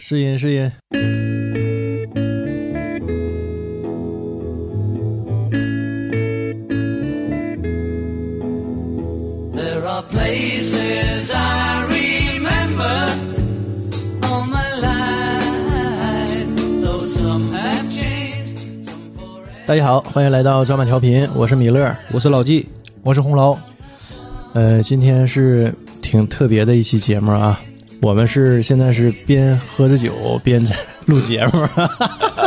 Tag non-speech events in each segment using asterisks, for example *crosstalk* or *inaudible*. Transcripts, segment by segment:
试音试音。There are places I remember all my life, though some have changed, some forever. 大家好，欢迎来到抓马调频，我是米勒。我是老纪，我是红楼，呃，今天是挺特别的一期节目啊，我们是现在是边喝着酒边在录节目，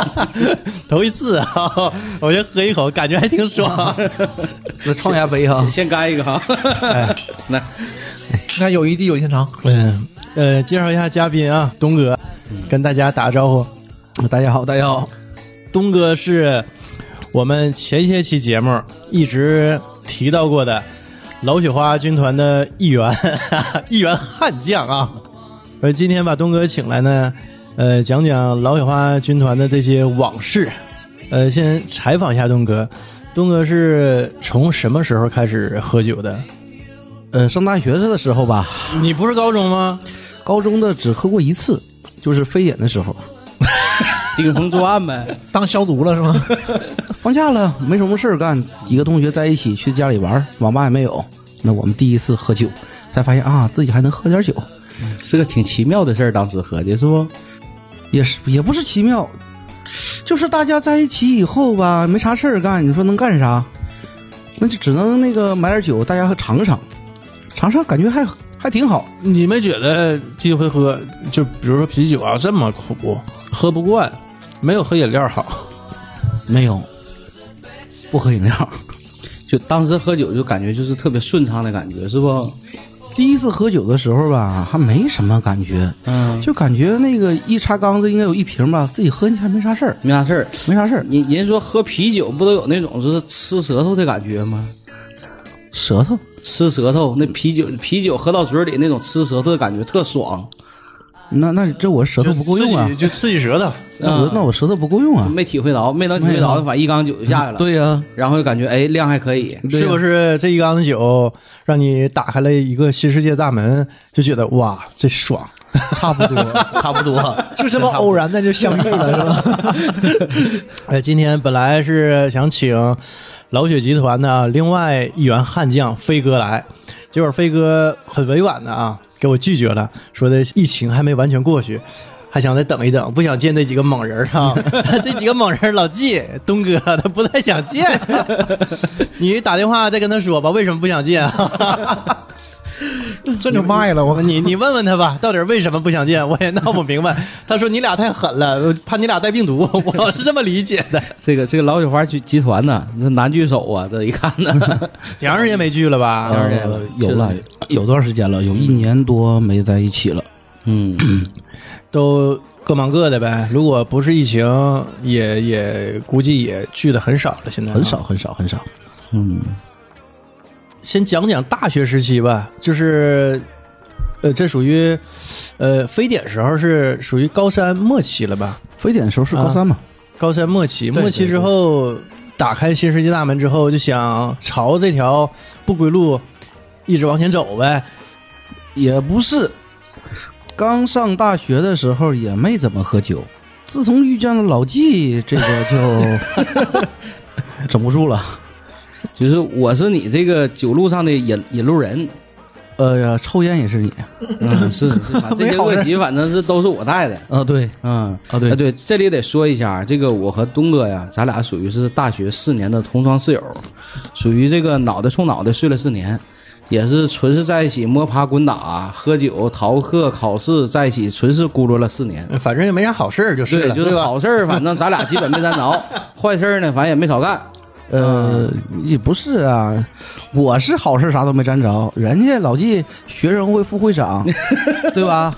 *laughs* 头一次啊，我先喝一口，感觉还挺爽。那创下杯哈先。干一个哈。*laughs* 来，那友谊地有天长，嗯，呃，介绍一下嘉宾啊，东哥，跟大家打个招呼。大家好，大家好，东哥是我们前些期节目一直提到过的老雪花军团的一员，*laughs* 一员悍将啊。而今天把东哥请来呢，呃，讲讲老雪花军团的这些往事。呃，先采访一下东哥，东哥是从什么时候开始喝酒的？呃，上大学的时候吧，你不是高中吗？高中的只喝过一次，就是非典的时候，顶风作案呗。*laughs* 当消毒了是吗？*laughs* 放假了，没什么事儿干，几个同学在一起去家里玩，网吧也没有，那我们第一次喝酒，才发现啊，自己还能喝点酒，是个挺奇妙的事儿，当时合计是不？也是也不是奇妙，就是大家在一起以后吧，没啥事儿干，你说能干啥？那就只能那个买点酒，大家尝尝，尝尝，感觉还还挺好。你们觉得这回喝，就比如说啤酒啊这么苦，喝不惯，没有喝饮料好。没有，不喝饮料。就当时喝酒就感觉就是特别顺畅的感觉，是不？第一次喝酒的时候吧，还没什么感觉，嗯，就感觉那个一插缸子应该有一瓶吧，自己喝进去还没啥事儿，没啥事儿。没啥事儿。人人说喝啤酒不都有那种就是吃舌头的感觉吗？舌头，吃舌头，那啤酒啤酒喝到嘴里那种吃舌头的感觉特爽，那那这我舌头不够用啊就刺激，舌头。那我那我舌头不够用啊。没体会到，没能体会着，没有反正一缸酒就下去了。，对呀、然后就感觉哎量还可以，是不是这一缸酒让你打开了一个新世界大门，就觉得哇，这爽。*laughs* 差不多，差不多。*laughs* 就这么偶然的就相遇了，是吧？*laughs* 哎，今天本来是想请老雪集团的另外一员悍将飞哥来，结果飞哥很委婉的啊给我拒绝了，说的疫情还没完全过去。还想再等一等，不想见那几个猛人儿啊！*laughs* 这几个猛人儿，老纪、东哥他不太想见。*laughs* 你打电话再跟他说吧，为什么不想见啊？这就卖了，我你你问问他吧，到底为什么不想见？我也闹不明白。*laughs* 他说你俩太狠了，怕你俩带病毒，我是这么理解的。*laughs* 这个这个老雪花集集团呢，这男聚首啊，这一看呢，挺长时间没聚了吧？*laughs* 长时间呃有了，有段时间了，有一年多没在一起了。嗯，*clears throat* 都各忙各的呗。如果不是疫情，也也估计也聚的很少了。现在啊很少，。很少，很少。嗯，先讲讲大学时期吧，就是，呃，这属于，呃，非典时候是属于高三末期了吧？非典的时候是高三嘛？高三末期，对末期之后打开新世界大门之后，就想朝这条不归路一直往前走呗。也不是，刚上大学的时候也没怎么喝酒。自从遇见了老纪，这个就 *laughs* 整不住了。*laughs* 就是我是你这个酒路上的引引路人，呃呀，抽烟也是你。嗯，是是，*laughs* 这些问题反正是都是我带的，啊，对，嗯，啊对啊对，这里得说一下，这个我和东哥呀，咱俩属于是大学四年的同窗室友，属于这个脑袋冲脑袋睡了四年，也是纯是在一起摸爬滚打、喝酒、逃课、考试，在一起纯是咕噜了四年。反正也没啥好事儿就是对，了，就是？好事儿，反正咱俩基本没沾着，*laughs* 坏事儿呢，反正也没少干。呃，也不是啊，我是好事啥都没沾着，人家老纪学生会副会长，*laughs* 对吧？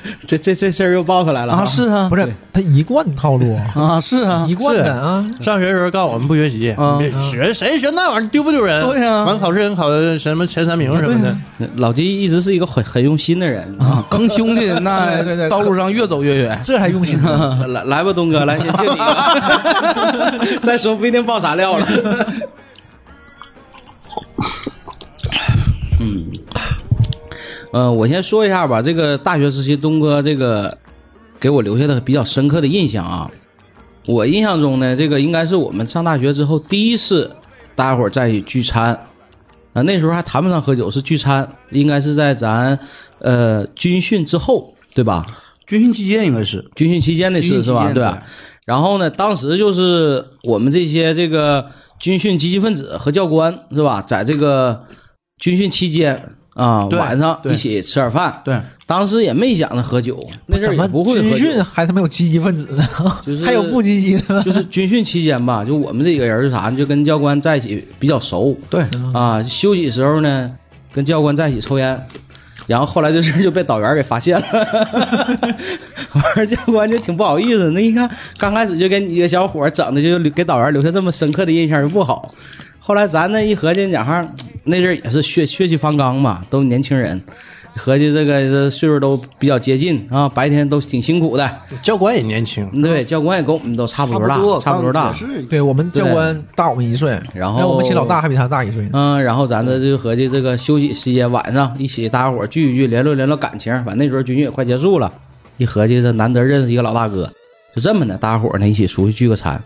*laughs* 这这这事儿又爆出来了啊，是啊，不是他一贯套路，*laughs* 啊，是啊 *laughs* 一，贯的啊，上学的时候告诉我们不学习，啊学谁学那玩意儿丢不丢人？对呀完考试人考什么前三名什么的。老纪一直是一个很很用心的人啊，坑兄弟那对对对道路上越走越远。这还用心呢。来来吧，东哥，来先敬你一个。再说不一定爆啥料了。呃，我先说一下吧。这个大学时期，东哥这个给我留下的比较深刻的印象啊。我印象中呢，这个应该是我们上大学之后第一次大家伙儿在一起聚餐，啊，那时候还谈不上喝酒，是聚餐，应该是在咱呃军训之后，对吧？军训期间应该是军训期间的事是吧？对吧？然后呢，当时就是我们这些这个军训积极分子和教官是吧，在这个军训期间啊，晚上一起吃点饭。对，当时也没想着喝酒，那阵儿怎么不会喝军训，还他妈有积极分子呢？就是 *laughs* 还有不积极的？就是军训期间吧，就我们这几个人是啥呢？就跟教官在一起比较熟对，啊。休息时候呢，跟教官在一起抽烟。然后后来这事就被导员给发现了，*laughs* 完事教官就挺不好意思。那一看，刚开始就给你一个小伙整的，就给导员留下这么深刻的印象就不好。后来咱那一合计，讲话那阵儿也是血血气方刚嘛，都年轻人，合计这个这岁数都比较接近啊，白天都挺辛苦的。教官也年轻，对，教官也跟我们都差不多大，差不多大。是对我们教官大我们一岁，然后我们秦老大还比他大一岁。嗯，然后咱这就合计这个休息时间晚上一起大家伙儿聚一聚，联络联络感情。反正那时候军训也快结束了，一合计这难得认识一个老大哥，就这么的，大家伙儿呢一起出去聚个餐。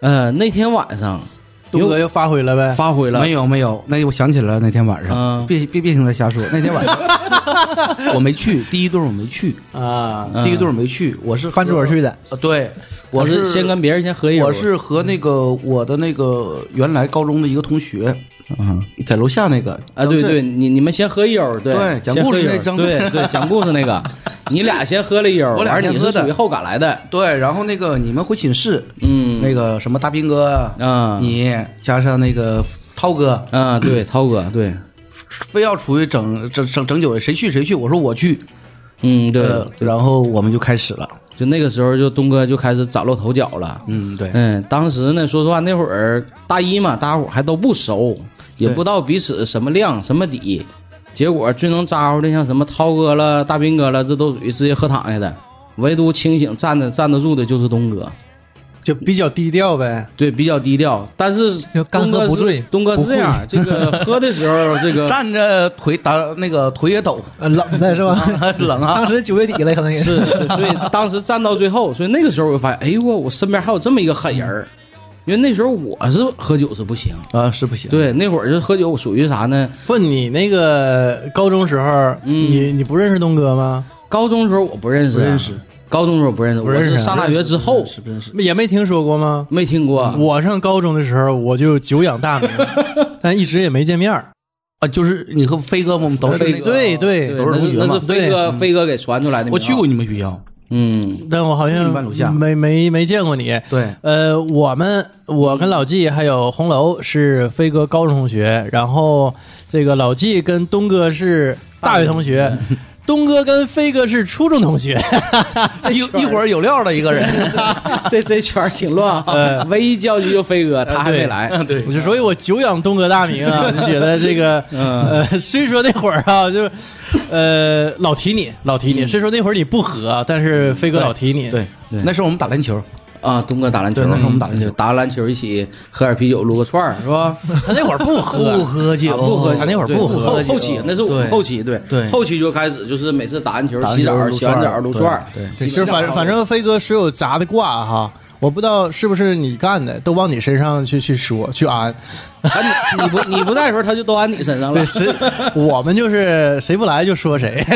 呃，那天晚上东哥又发挥了呗。发挥了，没有没有，那我想起来了，那天晚上，嗯别别别听他瞎说，那天晚上。*laughs* 我没去，第一顿我没去，啊，嗯第一顿我没去，我是翻桌去的，呃，对，我我是先跟别人先合影我是和那个我的那个原来高中的一个同学，嗯在楼下那个啊，对对，你你们先喝一悠，对对讲故事那张对对，讲故事那个，*laughs* 你俩先喝了一悠，我俩你是属于后赶来的，对，然后那个你们回寝室，嗯，那个什么大兵哥啊，啊你加上那个涛哥，啊，对，涛哥，对，非要出去整整整整酒，谁去谁去，我说我去，嗯，对呃，然后我们就开始了，就那个时候，就东哥就开始崭露头角了。嗯，对，嗯，当时呢，说实话，那会儿大一嘛，大家伙还都不熟，也不知道彼此什么量什么底。结果最能咋呼的，像什么涛哥了、大兵哥了，这都属于直接喝躺下的。唯独清醒站着站得住的就是东哥，就比较低调呗。对，比较低调。但是干东哥不醉东哥是这样，这个 *laughs* 喝的时候，这个站着腿打那个腿也抖，呃冷的是吧？冷啊当，时九月底了，可能也是，是 *laughs* 所以当时站到最后，所以那个时候我就发现，哎呦我我身边还有这么一个狠人儿，因为那时候我是喝酒是不行，啊是不行，对，那会儿就喝酒属于啥呢？不，你那个高中时候，嗯你你不认识东哥吗？高中时候我不认识，不认识，高中时候不认识，不认识我是上大学之后是不认识，也没听说过吗？没听过。我上高中的时候，我就久仰大名，*laughs* 但一直也没见面儿。啊，就是你和飞哥我们都是飞哥，对对对，都是同学嘛那是飞哥飞哥给传出来的。我去过，你们学校，嗯但我好像没没没见过你。对，呃，我们我跟老纪还有红楼是飞哥高中同学，然后这个老纪跟东哥是大学同学，东哥跟飞哥是初中同学。*laughs* 这一一会儿有料的一个人，*laughs* 这这圈儿挺乱啊。唯一交集就飞哥，他还没来。对所以，我久仰东哥大名啊，*laughs* 就觉得这个，呃，虽说那会儿啊，就，呃，老提你，老提你，虽说那会儿你不和，但是飞哥老提你，对对那时候我们打篮球，啊，东哥打篮球，对那时候我们打篮球嗯打完篮球一起喝点啤酒，撸个串儿，是吧？*laughs* 他那会儿不喝，不喝酒，啊不喝酒，他那会儿不喝后后期那是我们后期，对对后期就开始就是每次打完球洗澡，洗完澡撸串儿，对对，就是反正反正飞哥所有砸的挂哈，我不知道是不是你干的，都往你身上去去说去安。啊你你不你不在的时候，他就都安你身上了对，。谁我们就是谁不来就说谁。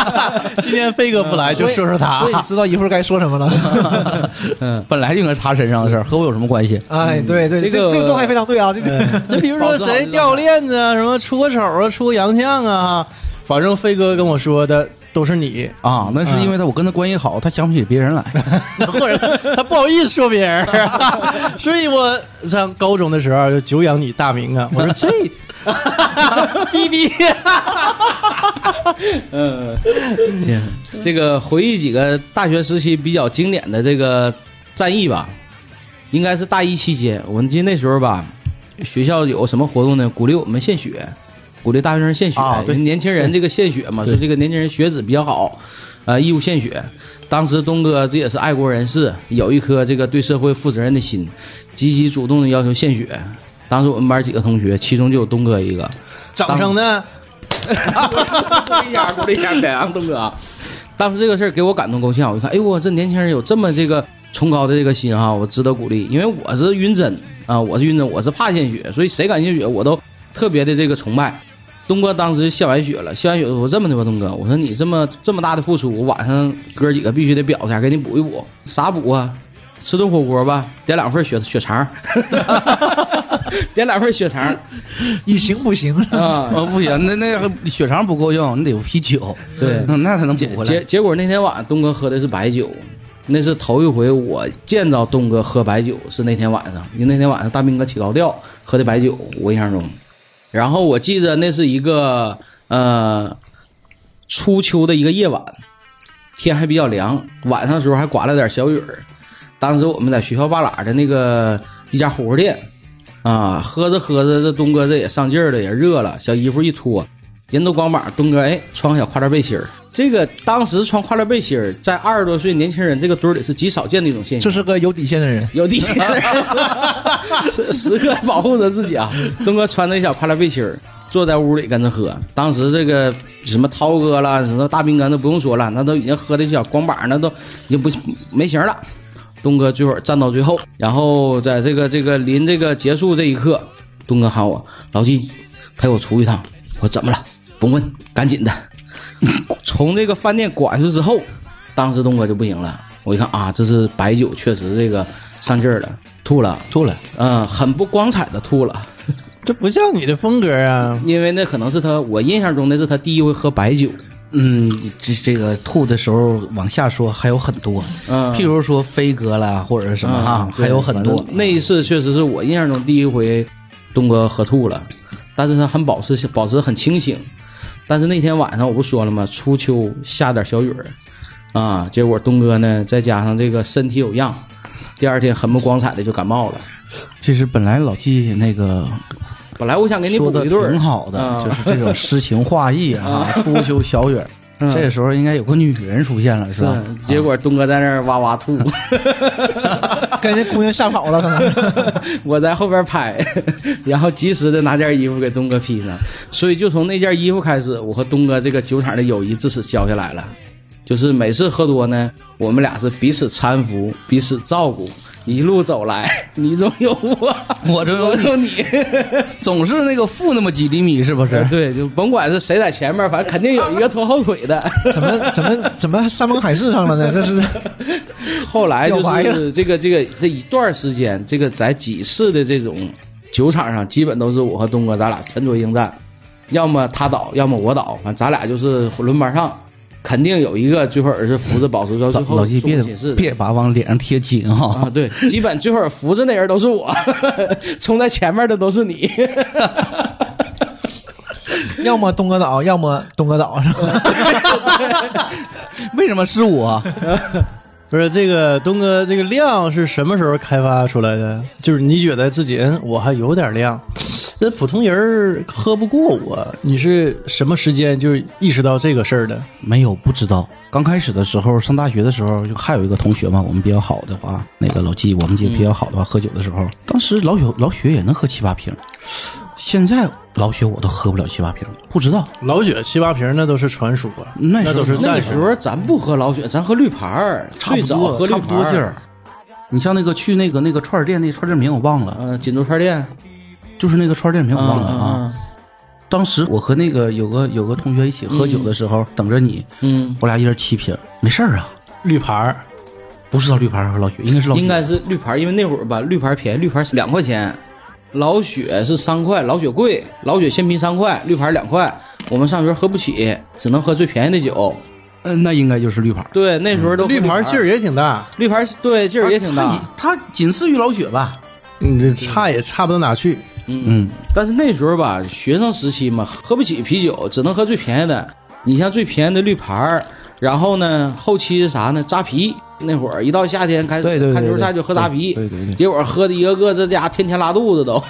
*laughs* 今天飞哥不来就说说他所以你知道一会儿该说什么了。*laughs* 嗯本来就应该是他身上的事儿，和我有什么关系？哎，对对，这个这这个状态非常对啊，这个 *laughs* 就比如说谁掉链子啊，什么出个丑啊，出个洋相啊，反正飞哥跟我说的都是你，啊，那是因为他我跟他关系好，他想不起别人来。*laughs* 或者他不好意思说别人，*laughs* 所以我上高中的时候就久仰你大名啊，我说这逼逼，*laughs* 嗯，行，这个回忆几个大学时期比较经典的这个战役吧，应该是大一期间，我们记得那时候吧，学校有什么活动呢？鼓励我们献血，鼓励大学生献血，啊对年轻人这个献血嘛，说这个年轻人血脂比较好，呃，义务献血。当时东哥这也是爱国人士，有一颗这个对社会负责任的心，积极主动的要求献血。当时我们班几个同学，其中就有东哥一个，掌声呢？鼓励一下，鼓励一下，表扬东哥啊！当时这个事儿给我感动够呛，我一看，哎呦，我这年轻人有这么这个崇高的这个心哈，我值得鼓励。因为我是晕针啊，我是晕针，我是怕献血，所以谁敢献血，我都特别的这个崇拜。东哥当时献完血了，献完血我说这么的吧，东哥，我说你这么这么大的付出，我晚上哥几个必须得表一下，给你补一补。啥补啊？吃顿火锅吧，点两份血血肠，*laughs* *laughs* 点两份血肠你行不行？啊。哦，不行，那那个血肠不够用，你得有啤酒，对嗯那才能补结结回来。结果那天晚上东哥喝的是白酒，那是头一回我见着东哥喝白酒，是那天晚上，因为那天晚上大兵哥起高调喝的白酒，我印象中。然后我记着那是一个呃初秋的一个夜晚，天还比较凉，晚上的时候还刮了点小雨儿。当时我们在学校半拉的那个一家火锅店啊，喝着喝着，这东哥这也上劲儿了，也热了，小衣服一脱，人都光膀，东哥哎穿个小跨栏背心儿。这个当时穿跨栏背心儿，在二十多岁年轻人这个堆儿里是极少见的一种现象。这是个有底线的人。有底线的人，*laughs* 时时刻保护着自己啊。东哥穿着一小跨栏背心儿，坐在屋里跟着喝。当时这个什么涛哥啦，什么大兵哥都不用说了，那都已经喝的小光膀，那都已经不没形了。东哥最后站到最后，然后在这个这个临这个结束这一刻，东哥喊我老纪陪我出一趟。我说怎么了？甭问，赶紧的。*coughs* 从这个饭店拐出之后，当时东哥就不行了。我一看啊，这是白酒，确实这个上劲儿了，吐了，吐了，嗯，很不光彩的吐了。*laughs* 这不像你的风格啊！因为那可能是他，我印象中那是他第一回喝白酒。嗯，这这个吐的时候往下说还有很多，嗯譬如说飞哥啦，或者是什么哈，嗯还有很多。那一次确实是我印象中第一回，东哥喝吐了，但是他很保持保持很清醒。但是那天晚上我不说了吗？初秋下点小雨儿，啊，结果东哥呢再加上这个身体有恙，第二天很不光彩的就感冒了。其实本来老纪那个本来我想给你补一对儿挺，好的，啊就是这种诗情画意啊，*laughs* 初秋小雨儿。嗯这时候应该有个女人出现了，是吧？结果东哥在那儿哇哇吐，给那姑娘吓跑了，可能。*laughs* 我在后边拍，然后及时的拿件衣服给东哥披上，所以就从那件衣服开始，我和东哥这个酒厂的友谊自此消下来了。就是每次喝多呢，我们俩是彼此搀扶、彼此照顾，一路走来，*laughs* 你中有我，我中有你我有你。总是那个负那么几厘米，是不是？对，就甭管是谁在前面，反正肯定有一个拖后腿的。*laughs* 怎么怎么怎么山盟海誓上了呢？这是 *laughs* 后来就是这个这个这一段时间，这个在几次的这种酒场上，基本都是我和东哥咱俩沉着应战，要么他倒，要么我倒，反正咱俩就是轮班上，肯定有一个最后是扶着宝石到最后老老纪别终寝室的别把往脸上贴金哈、啊，对，基本最后扶着那人都是我，*laughs* 冲在前面的都是你。*laughs* 要么东哥倒，要么东哥倒，是吧？*laughs* 为什么是我？不是这个东哥，这个量是什么时候开发出来的？就是你觉得自己，嗯，我还有点量，这普通人儿喝不过我。你是什么时间就是意识到这个事儿的？没有，不知道。刚开始的时候，上大学的时候，就还有一个同学嘛，我们比较好的话，那个老纪，我们几个比较好的话，喝酒的时候，当时老雪老雪也能喝七八瓶，现在老雪我都喝不了七八瓶，不知道。老雪七八瓶那都是传说啊，那都是那。时候咱不喝老雪，咱喝绿牌儿，差不最早喝绿牌不多劲儿。你像那个去那个那个串儿店，那串儿店名我忘了，嗯，锦州串店，就是那个串儿店名我忘了嗯啊。当时我和那个有个有个同学一起喝酒的时候，等着你，嗯，我俩一人七瓶，没事儿啊。绿牌儿不知道绿牌和老雪，应该是老，应该是绿牌，因为那会儿吧，绿牌便宜，绿牌儿两块钱，老雪是三块，老雪贵，老雪现啤三块，绿牌两块。我们上学喝不起，只能喝最便宜的酒。嗯，那应该就是绿牌。对，那时候都绿牌劲儿，也挺大，绿牌对劲儿也挺大。啊它它仅次于老雪吧？你这差也差不到哪去。嗯，但是那时候吧，学生时期嘛，喝不起啤酒，只能喝最便宜的。你像最便宜的绿牌儿，然后呢，后期是啥呢？扎啤。那会儿一到夏天开始看球赛就喝扎啤，对对对对结果喝的一个个这家天天拉肚子都。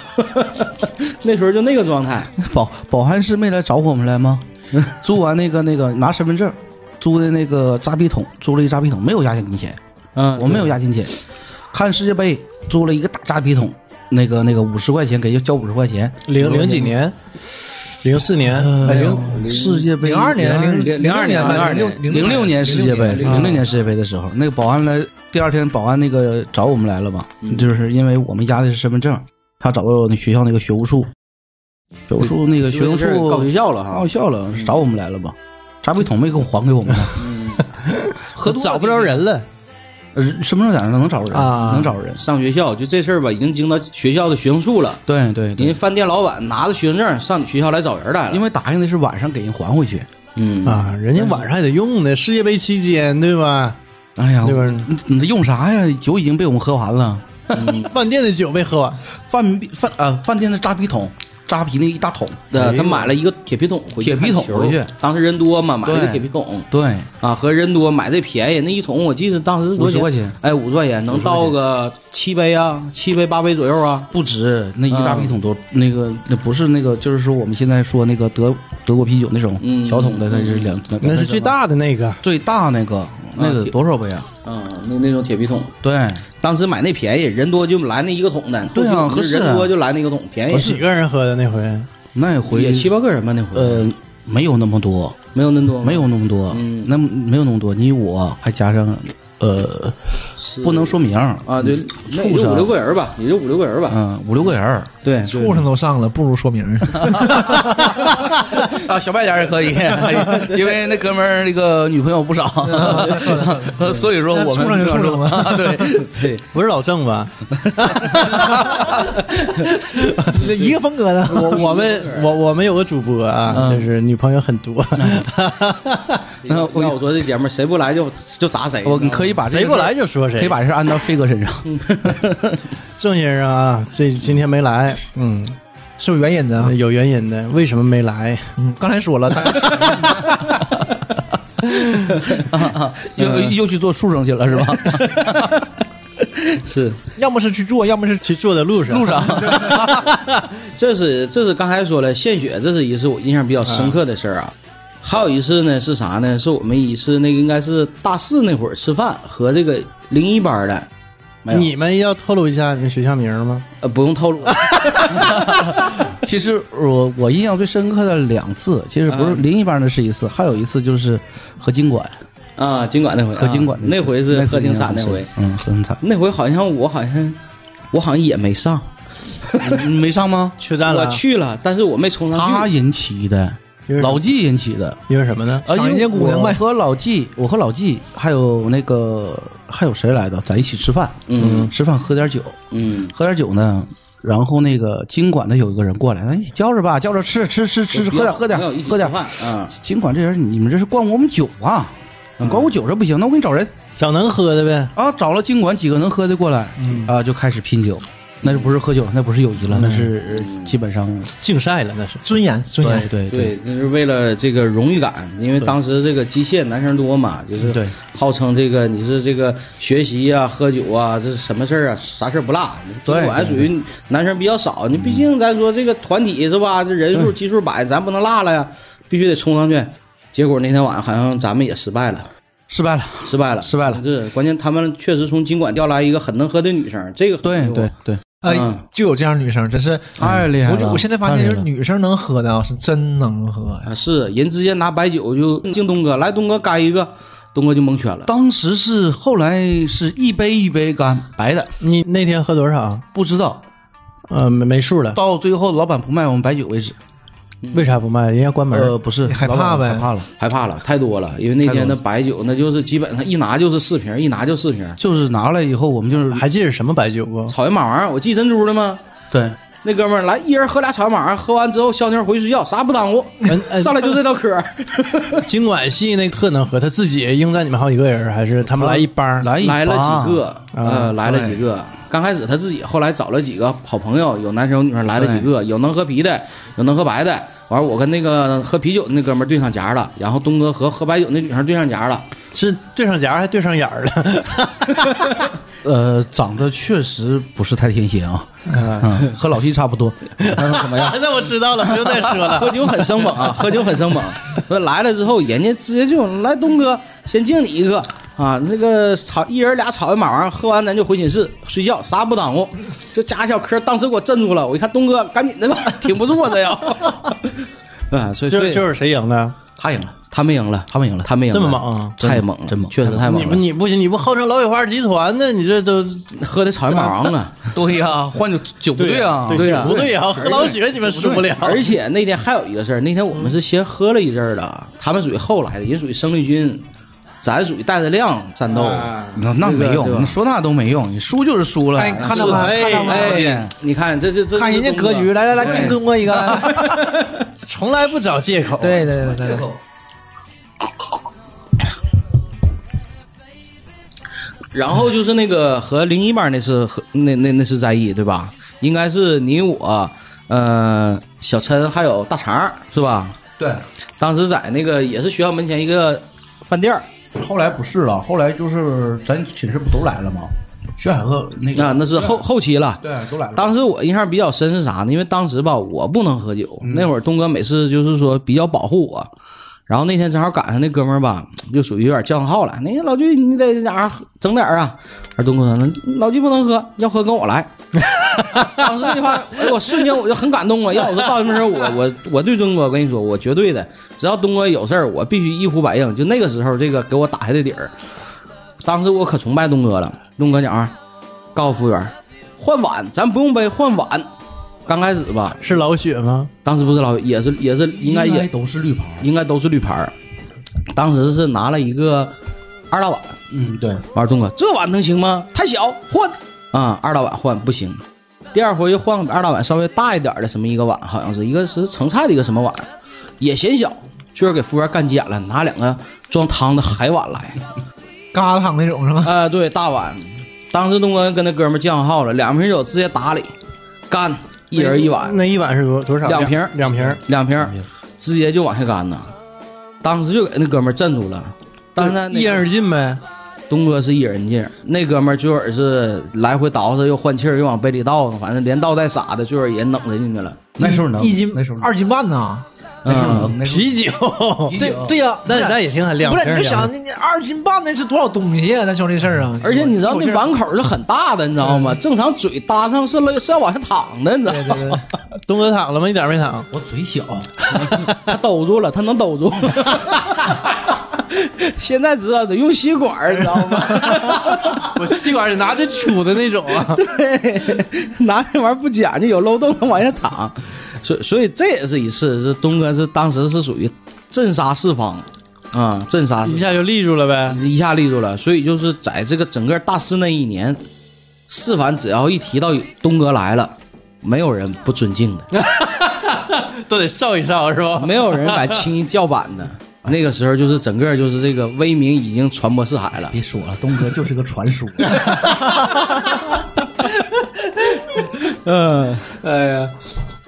*laughs* 那时候就那个状态。保保安室没来找我们来吗？*laughs* 租完那个那个拿身份证，租的那个扎啤桶，租了一扎啤桶，没有押金钱，嗯，我没有押金钱。看世界杯租了一个大扎啤桶，那个那个五十块钱给交五十块钱，零零几年，零四年，哎零世界杯零二年零零零二年零二年零六年世界杯，零零六年世界杯的时候，那个保安来，第二天保安那个找我们来了嘛，就是因为我们押的是身份证，他找到那学校那个学务处，学务处那个学生处告学校了哈。告，校了，找我们来了吧？茶杯桶没给我还给我们。呢，*laughs* 喝多了找不着人了，呃身份证在那能找着人啊能找着人。上学校就这事儿吧，已经经到学校的学生处了。对对对，人家饭店老板拿着学生证上你学校来找人来了，因为答应的是晚上给人还回去。嗯啊，人家晚上还得用呢，世界杯期间对吧？哎呀，对吧你你用啥呀？酒已经被我们喝完了，*laughs* 饭店的酒被喝完，饭饭啊饭店的扎啤桶，扎啤那一大桶。呃，他买了一个铁皮桶回去铁皮桶回去。当时人多嘛，买了一个铁皮桶。对，啊，和人多买这便宜，那一桶我记得当时是多少50块钱。哎，五十块钱能倒个七杯啊，七杯八杯左右啊。不止那一大啤桶都、那个那不是那个，就是说我们现在说那个德德国啤酒那种嗯小桶的，那是两两那是最大的那个。最大那个那个多少杯啊？嗯，那那种铁皮桶，对，当时买那便宜，人多就来那一个桶的。对啊合适啊人多就来那个桶，便宜。几个人喝的那回？那回也七八个人吧，那回呃没有那么多，没有那么多，没有那么多，嗯那没有那么多，你我还加上呃不能说名儿啊，对，那也畜生就五六个人吧，也就五六个人吧。嗯五六个人儿对，畜生都上了，不如说名儿。*laughs* 啊，小白点也可以，*laughs* 因为那哥们儿那个女朋友不少，*laughs* 所以说我们畜生就畜生吧啊对，对，不是老郑吧？这一个风格的。我我们我我们有个主播啊，就是女朋友很多，那要我说这节目谁不来就就砸谁。我你可以谁不来就说谁。可以把这事安到飞哥身上。*laughs* 郑先生啊，这今天没来，嗯，是有原因的啊。有原因的，为什么没来？嗯，刚才说了，大概 *laughs* 又又去做书生去了是吧？*laughs* 是，要么是去做，要么是去做的路上，路上这是这是刚才说了献血，这是一次我印象比较深刻的事儿啊。还有一次呢是啥呢？是我们一次那个应该是大四那会儿吃饭，和这个零一班的，你们要透露一下你们学校名吗？呃不用透露，*laughs* 其实我我印象最深刻的两次，其实不是嗯零一班的是一次，还有一次就是和经管啊，经管那回，和经管啊那回是次喝挺惨那回，，嗯，喝挺惨。那回好像我好像我好像也没上，你没上吗？*laughs* 缺战了，我去了，但是我没冲上去。他引起的，老纪引起的。因为什么呢？啊，因为家姑娘呗我和老纪，我和老纪还有那个还有谁来的，咱一起吃饭，嗯吃饭喝点酒，嗯，喝点酒呢。然后那个经管的有一个人过来，咱一起叫着吧，叫着吃吃吃吃，喝点喝点喝点吃。饭啊，经管这人，你们这是灌我们酒啊！灌我酒这不行，那我给你找人找能喝的呗。啊，找了经管几个能喝的过来，啊，就开始拼酒。那就不是喝酒了，那不是友谊了，那是基本上竞赛了那是。尊严，尊严。对对，这是为了这个荣誉感，因为当时这个机械男生多嘛，就是对号称这个你是这个学习啊、喝酒啊，这是什么事儿啊，啥事儿不落。对经管属于男生比较少，你毕竟咱说这个团体是吧，这人数基数百，咱不能落了呀，必须得冲上去。结果那天晚上好像咱们也失败了。失败了。失败了，失败了这关键，他们确实从经管调来一个很能喝的女生，这个很对多对对，哎嗯，就有这样女生，真是太厉害了我就我现在发现，就是女生能喝的啊，是真能喝呀。啊是人直接拿白酒就敬东哥，来东哥干一个，东哥就蒙圈了。当时是后来是一杯一杯干白的，你那天喝多少？不知道呃，没没数了。到最后老板不卖我们白酒为止。为啥不卖？人家关门。呃，不是，害怕呗害怕了，害怕了，太多了，因为那天的白酒那就是基本上一拿就是四瓶，一拿就四瓶。就是拿来以后我们就是还记得是什么白酒不？草原马王，我记珍珠了吗？对那哥们儿来一人喝俩草原马王，喝完之后消停回去睡觉，啥不耽误，上来就这道嗑儿。经管系那特能喝，他自己应在你们好几个人，还是他们来一帮儿？来来了几个，呃，来了几个。刚开始他自己，后来找了几个好朋友，有男生有女生，来了几个，有能喝啤的，有能喝白的。完，我跟那个喝啤酒的那哥们儿对上夹了，然后东哥和喝白酒那女生对上夹了。是对上夹还对上眼儿了？*laughs* 呃，长得确实不是太天仙啊，嗯，和老七差不多，*laughs* 怎么样？*laughs* 那我知道了，不用再说了。喝酒很生猛啊，喝酒很生猛。说来了之后，人家直接就来东哥，先敬你一个啊，这个草一人俩草原马王，喝完咱就回寝室睡觉，啥不耽误。这家小柯当时给我镇住了，我一看东哥，赶紧的吧，挺不住啊，这要。啊，所以所以就就是谁赢的？他赢了，他们赢了，他们赢了，他们赢了，这么猛啊太猛了，真猛确实太猛你了。们你不行，你不号称老雪花集团的，你这都 *laughs* 喝的草原马王啊！对呀，换酒酒不对啊，对对呀不对呀？喝老雪你们输不了，而且那天还有一个事儿，那天我们是先喝了一阵儿的，他们属于后来的，也属于生力军，咱属于带着量战斗。啊那那没用，你说那都没用，你输就是输了。看看他们，哎看他们，哎，你看这这这看人家格局，来来来，敬东哥一个来。*laughs* 从来不找借口。对对对对对，然后就是那个和零一班那次和那那那次战役对吧？应该是你我，呃，小陈还有大肠是吧？对，当时在那个也是学校门前一个饭店儿后来不是了，后来就是咱寝室不都来了吗？薛海鹤那个啊，那是后后期了。对都来了。当时我印象比较深是啥呢？因为当时吧，我不能喝酒，那会儿东哥每次就是说比较保护我。然后那天正好赶上那哥们儿吧，就属于有点叫上号了。那老巨，你得哪儿整点儿啊？而东哥说：“老巨不能喝，要喝跟我来。*laughs* ”当时那句话，我瞬间我就很感动啊！要我说到什么时候，我我我对东哥，我跟你说，我绝对的，只要东哥有事儿，我必须一呼百应。就那个时候，这个给我打下的底儿。当时我可崇拜东哥了。东哥讲啊，告诉服务员换碗，咱不用杯，换碗。刚开始吧，是老雪吗？当时不是老也是也是应该也都是绿牌。应该都是绿牌儿。当时是拿了一个二大碗，嗯，对，完了东哥这碗能行吗？太小，换啊、二大碗换不行。第二回又换个比二大碗稍微大一点的什么一个碗，好像是一个是盛菜的一个什么碗，也嫌小，就是给服务员干急眼了，拿两个装汤的海碗来。疙瘩汤那种是吗？啊、对，大碗。当时东哥跟那哥们儿叫号了，两瓶酒直接打里，干，一人一碗，那一碗是多多少？两瓶两瓶。两瓶，直接就往下干呐。当时就给那哥们儿镇住了。但是呢，那一人而尽呗。东哥是一人劲，那哥们儿最后是来回倒饬，又换气儿，又往杯里倒，反正连倒带洒的，最后也弄着进去了。那时候能一斤那时候二斤半呢？嗯啤酒，对啤酒对呀，那那也挺很亮不是你就想，那那二斤半那是多少东西啊？咱说这事儿啊，而且你知道那碗口是很大的，你知道吗？正常嘴搭上是了是要往下淌的，你知道吗？*laughs* 东哥躺了吗？一点没躺。我嘴小，*laughs* 他兜住了，他能兜住。*laughs* 现在知道得用吸管，你知道吗？我吸管是拿着杵的那种啊。对，拿那玩意儿不讲究，有漏洞能往下淌。所以所以这也是一次，是东哥是当时是属于镇杀四方啊，镇杀一下就立住了呗。一下立住了。所以就是在这个整个大四那一年，四凡只要一提到东哥来了，没有人不尊敬的，*laughs* 都得笑一笑是吧？没有人敢轻易叫板的。*laughs* 那个时候就是整个就是这个威名已经传播四海了。别说了，东哥就是个传说。嗯，*laughs* 哎呀，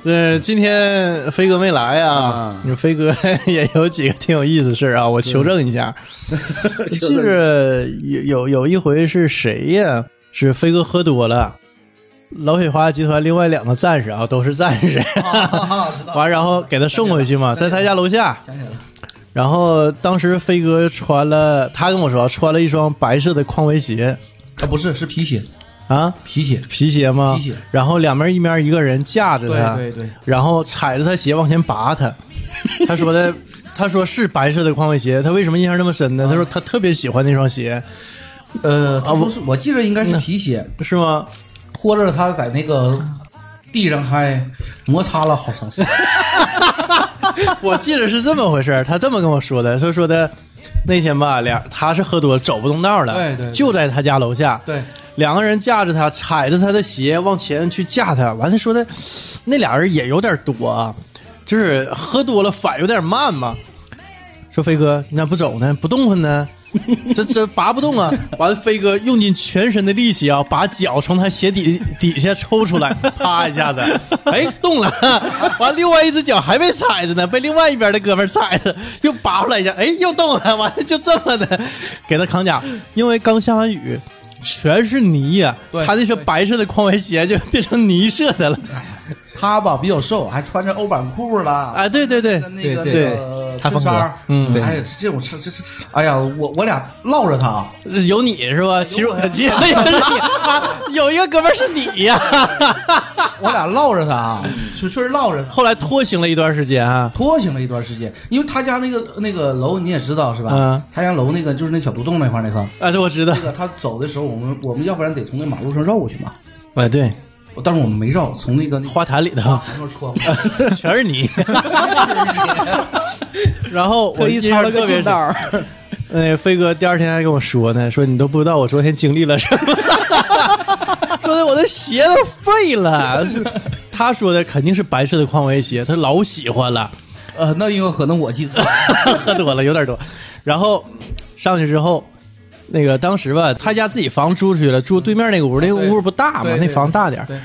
呃，今天飞哥没来啊啊，你飞哥 *laughs* 也有几个挺有意思事儿啊，我求证一下。我记着有有有一回是谁呀？是飞哥喝多了。老雪花集团另外两个战士啊，都是战士，*laughs* *laughs* 完然后给他送回去嘛，在他家楼下。然后当时飞哥穿了，他跟我说穿了一双白色的匡威鞋啊，不是，是皮鞋，啊，皮鞋。皮鞋吗？皮鞋然后两边一面一个人架着他，对对对然后踩着他鞋往前拔他。*laughs* 他说的，他说是白色的匡威鞋，他为什么印象那么深呢？他说他特别喜欢那双鞋，呃，他说是我记得应该是皮鞋，是吗？拖着他在那个地上还摩擦了好长时间。*laughs* 我记得是这么回事儿他这么跟我说的，说说的那天吧，俩他是喝多了走不动道了，对对对就在他家楼下，对，两个人架着他，踩着他的鞋往前去架他。完了说的，那俩人也有点多啊，就是喝多了反有点慢嘛。说飞哥，你咋不走呢？不动弹呢？这这拔不动啊！*laughs* 完了，飞哥用尽全身的力气啊，把脚从他鞋底底下抽出来，啪一下子，哎，动了。*laughs* 完了，另外一只脚还被踩着呢，被另外一边的哥们踩着，又拔出来一下，哎，又动了。*laughs* 完了，就这么的给他扛家，因为刚下完雨。全是泥呀、对他那双白色的匡威鞋就变成泥色的了。*laughs* 他吧比较瘦，还穿着欧版裤了。哎，对对对，那个对那个他风格衬衫，嗯哎呀，这种是这是，哎呀，我我俩唠着他，有你是吧？其实我记得有你，啊有一个哥们是你呀。*laughs* 我俩唠着他，确确实唠着，后来拖行了一段时间啊，拖行了一段时间，因为他家那个那个楼你也知道是吧？嗯他家楼那个就是那小独栋那块儿那个，啊，对，我知道那，个他走的时候，我们我们要不然得从那马路上绕过去嘛，哎，对，但是我们没绕，从那个花坛里头。全是泥，然后我特意印象抄了个特别深近道儿，那飞哥第二天还跟我说呢，说你都不知道我昨天经历了什么，*laughs* 说的我的鞋都废了。他说的肯定是白色的匡威鞋，他老喜欢了，呃，那因为可能我记错了，*laughs* 喝多了有点多。然后上去之后，那个当时吧，他家自己房租出去了，住对面那个屋，那个屋不大嘛，那房大点儿。对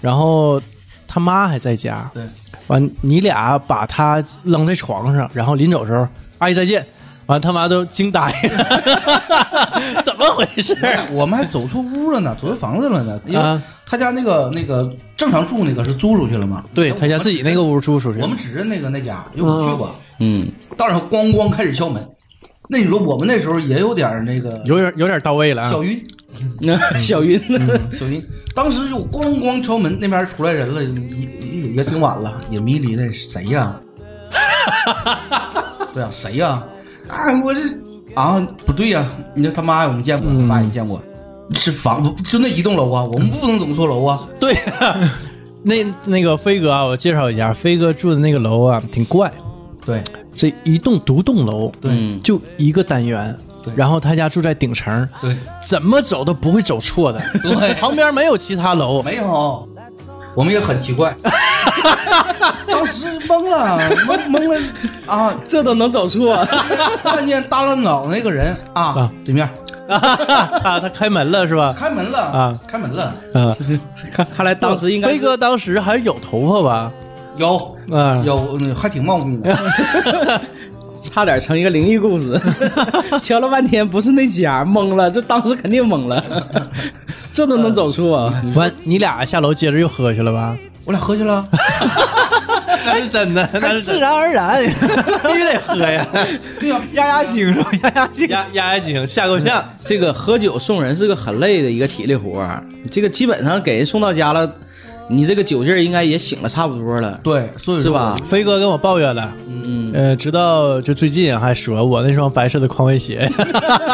然后他妈还在家，对，完你俩把他扔在床上，然后临走的时候，阿姨再见。完他妈都惊呆了，*laughs* 怎么回事？我们还走错屋了呢，走错房子了呢，因为啊。他家那个那个正常住那个是租出去了嘛，对他家自己那个屋租出去，我们只认那个那家，因为我去过，嗯，到时咣咣开始敲门。那你说我们那时候也有点那个有点有点到位了啊小。晕，那小晕呢？小晕，*laughs* 当时就咣咣敲门，那边出来人了，也也也挺晚了，也迷离的，谁呀、*laughs* 对呀、谁呀、啊？我这啊，不对呀、你说他妈我们见过，嗯他爸也见过，是房就那一栋楼啊，我们不能走错楼啊。对、那那个飞哥啊，我介绍一下，飞哥住的那个楼啊，挺怪，对这一栋独栋楼，对就一个单元。对然后他家住在顶层，对，怎么走都不会走错的。对旁边没有其他楼，没有，我们也很奇怪，*laughs* 当时懵了，懵懵了啊！这都能走错？*laughs* 看见耷拉脑那个人啊啊，对面 *laughs* 啊，他开门了是吧？开门了啊，开门了，啊，看看来当时应该飞哥当时还有头发吧？有嗯，有，嗯还挺茂密的。*laughs* 差点成一个灵异故事，*laughs* 敲了半天不是那家，懵了，这当时肯定懵了，*laughs* 这都能走错？完，你俩下楼接着又喝去了吧？我俩喝去了，那是真的，那是自然而然，必须得喝呀，对呀，压压惊是吧？压压惊。压压压惊，吓够呛。这个喝酒送人是个很累的一个体力活儿，这个基本上给人送到家了，你这个酒劲儿应该也醒了差不多了，对，所以说是吧？？飞哥跟我抱怨了，嗯，呃，直到就最近还说我那双白色的匡威鞋，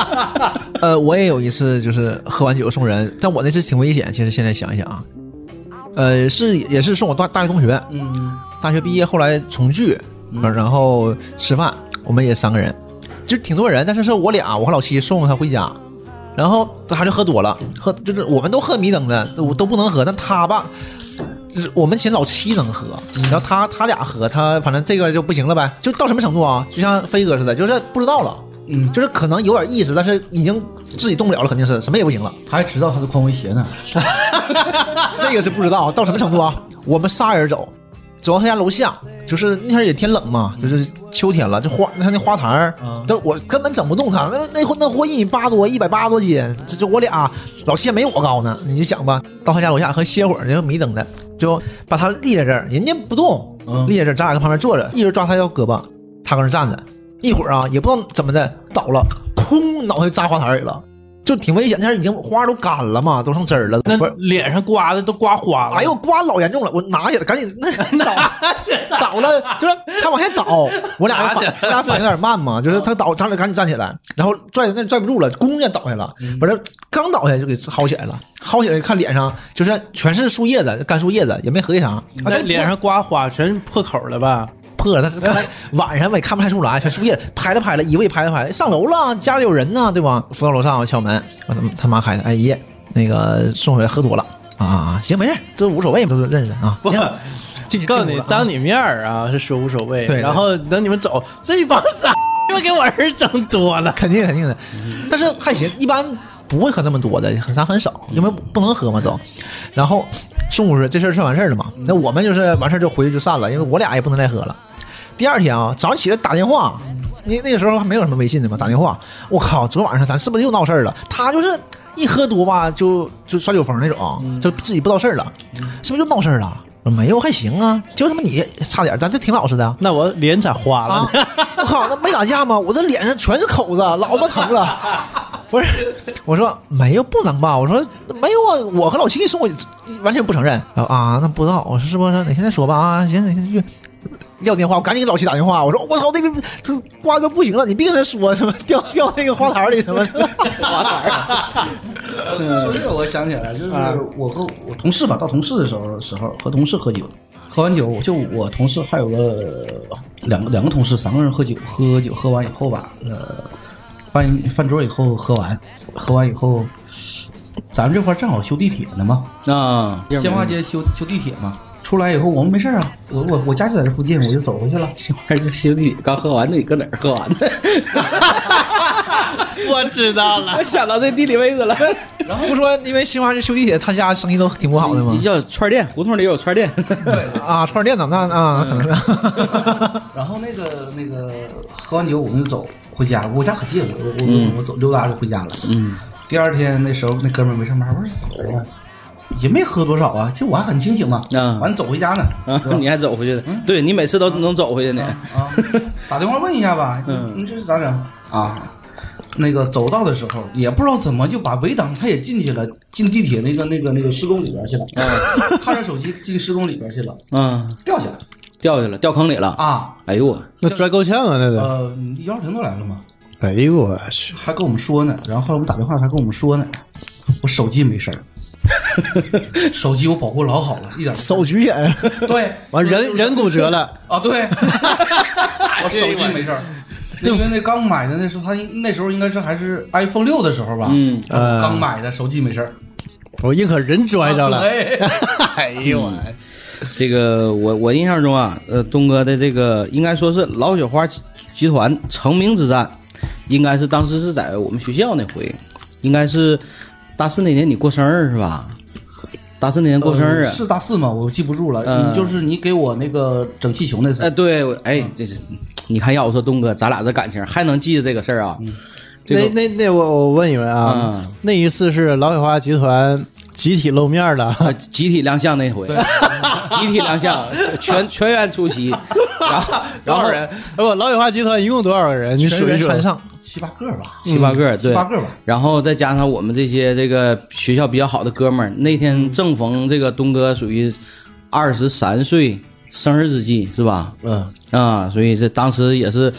*laughs* 呃，我也有一次就是喝完酒送人，但我那次挺危险。其实现在想一想啊，呃，是也是送我大大学同学，嗯，大学毕业后来重聚，嗯然后吃饭，我们也三个人，就是挺多人，但是是我俩，我和老七送他回家，然后他就喝多了，喝就是我们都喝迷瞪的，我都不能喝，但他吧。就是我们寝老七能喝，然后他他俩喝，他反正这个就不行了呗，就到什么程度啊？就像飞哥似的，就是不知道了，嗯，就是可能有点意识，但是已经自己动不了了，肯定是什么也不行了。他还知道他的匡威鞋呢。*laughs* 这个是不知道到什么程度啊？我们仨人走，走到他家楼下，就是那天也天冷嘛，就是秋天了，这花他那花坛儿，但我根本整不动他，那那那货一米八多，一百八十多斤，这就我俩老谢没我高呢，你就想吧，到他家楼下和歇会儿，就迷瞪的，就把他立在这儿，人家不动，嗯立在这儿，咱俩搁旁边坐着，一人抓他腰胳膊，他搁那站着，一会儿啊，也不知道怎么的倒了，空脑袋扎花坛里了。就挺危险，那已经花都干了嘛，都剩汁儿了。那不是。脸上刮的都刮花了。哎呦，刮老严重了，我拿起来赶紧那倒。倒了，就是他往下倒，*laughs* 我俩反我俩反应有点慢嘛，就是他倒，咱俩赶紧站起来，然后拽那拽不住了，弓也倒下了，不是刚倒下就给薅起来了，薅起来看脸上就是全是树叶子，干树叶子也没合计啥，那脸上刮花全破口了吧？破了，他 *laughs* 看晚上我也看不太出来，全树叶拍了拍了，一位拍了拍，上楼了，家里有人呢，对吧？扶到楼上我敲门，我他他妈开的，哎爷，那个送回来喝多了啊，行没事，这无所谓，都认识啊。行进去告诉你当你面儿啊是说无所谓，对对然后等你们走，这帮傻逼们给我儿整多了。肯定肯定的，但是还行，一般不会喝那么多的，很少很少，因为不能喝嘛都。然后送出去这事儿算完事儿了嘛？那我们就是完事儿就回去就散了，因为我俩也不能再喝了。第二天啊，早上起来打电话，那那个时候还没有什么微信的嘛，打电话，我靠，昨晚上咱是不是又闹事儿了？他就是一喝多吧，就就耍酒疯那种，就自己不知道事儿了，是不是又闹事儿了？没有，还行啊，就他妈你差点，咱这挺老实的。那我脸咋花了啊？！我靠，那没打架吗？我这脸上全是口子，老他妈疼了。*laughs* 不是，我说没有，不能吧？我说没有啊，我和老七说，我完全不承认。啊，那不知道，我说是不是？哪天再说吧啊，行，哪天去。撂电话，我赶紧给老七打电话，我说我操，那边这瓜哥不行了，你别跟他说什么掉 *laughs* 掉那个花坛里什么 *laughs* 花坛。*laughs* 说这个我想起来，就是我和我同事吧，到同事的时候时候和同事喝酒，喝完酒就我同事还有个两个两个同事，三个人喝酒，喝酒喝完以后吧，呃，饭饭桌以后喝完，喝完以后，咱们这块儿正好修地铁呢嘛，啊，鲜花街修修地铁嘛。出来以后，我们没事啊，我我我家就在这附近，*laughs* 我就走回去了。这玩意儿兄弟刚喝完的，你搁哪儿喝完的？*laughs* 我知道了我，想到这地理位置了。*laughs* 然后不说因为新华这修地铁，他家生意都挺不好的吗？叫串儿店，胡同里有串儿店。啊，串儿店呢？那啊，可能是。然后那个那个喝完酒我们就走回家，我家可近了，我我、嗯我走溜达就回家了。嗯，第二天那时候那哥们儿没上班，我说咋的呀？也没喝多少啊，就我还很清醒嘛。啊完走回家呢，啊，你还走回去的？对你每次都能走回去呢。*laughs* 啊，打电话问一下吧，嗯你这是咋整啊？那个走道的时候也不知道怎么就把围挡他也进去了，进地铁那个那个那个施工里边去了，看着手机进施工里边去了，*laughs* 嗯，掉下来掉下来，掉坑里了。啊。哎呦我，那摔够呛啊，那个。呃，幺二零都来了吗？哎呦我去！还跟我们说呢，然后后来我们打电话，他跟我们说呢，我手机没事儿，*laughs* 手机我保护老好了，一点手举起来，对，*laughs* 完人人骨折了，啊，对，*laughs* 我手机没事儿。因为那刚买的那时候，他那时候应该是还是 iPhone 六的时候吧，嗯。呃。刚买的手机没事儿，我宁可人拽着了。哎。呦我，这个我我印象中啊，呃，东哥的这个应该说是老雪花集团成名之战，应该是当时是在我们学校那回，应该是大四那年你过生日是吧？大四那年过生日是大四吗？我记不住了。嗯你就是你给我那个整气球那次哎，，对，我哎，这是你看，要我说东哥，咱俩这感情还能记得这个事儿啊？这个那那那我我问一问啊嗯，那一次是老雪花集团集体露面了，呃集体亮相那回，*laughs* 集体亮相，全全员出席，*laughs* 然后然后人？不，老雪花集团一共多少个人？你数一数。穿上，七八个吧，七八个，对，七八个吧。然后再加上我们这些这个学校比较好的哥们儿，那天正逢这个东哥属于二十三岁生日之际，是吧？嗯，啊，所以这当时也是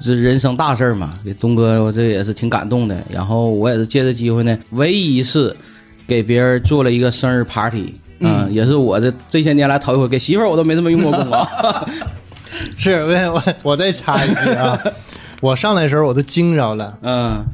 这人生大事嘛，给东哥我这也是挺感动的。然后我也是借这机会呢，唯一一次给别人做了一个生日 party，嗯，也是我这这些年来头一回给媳妇儿我都没这么用过功啊。*laughs* 是，我我我再插一句啊，*laughs* 我上来的时候我都惊着了，嗯，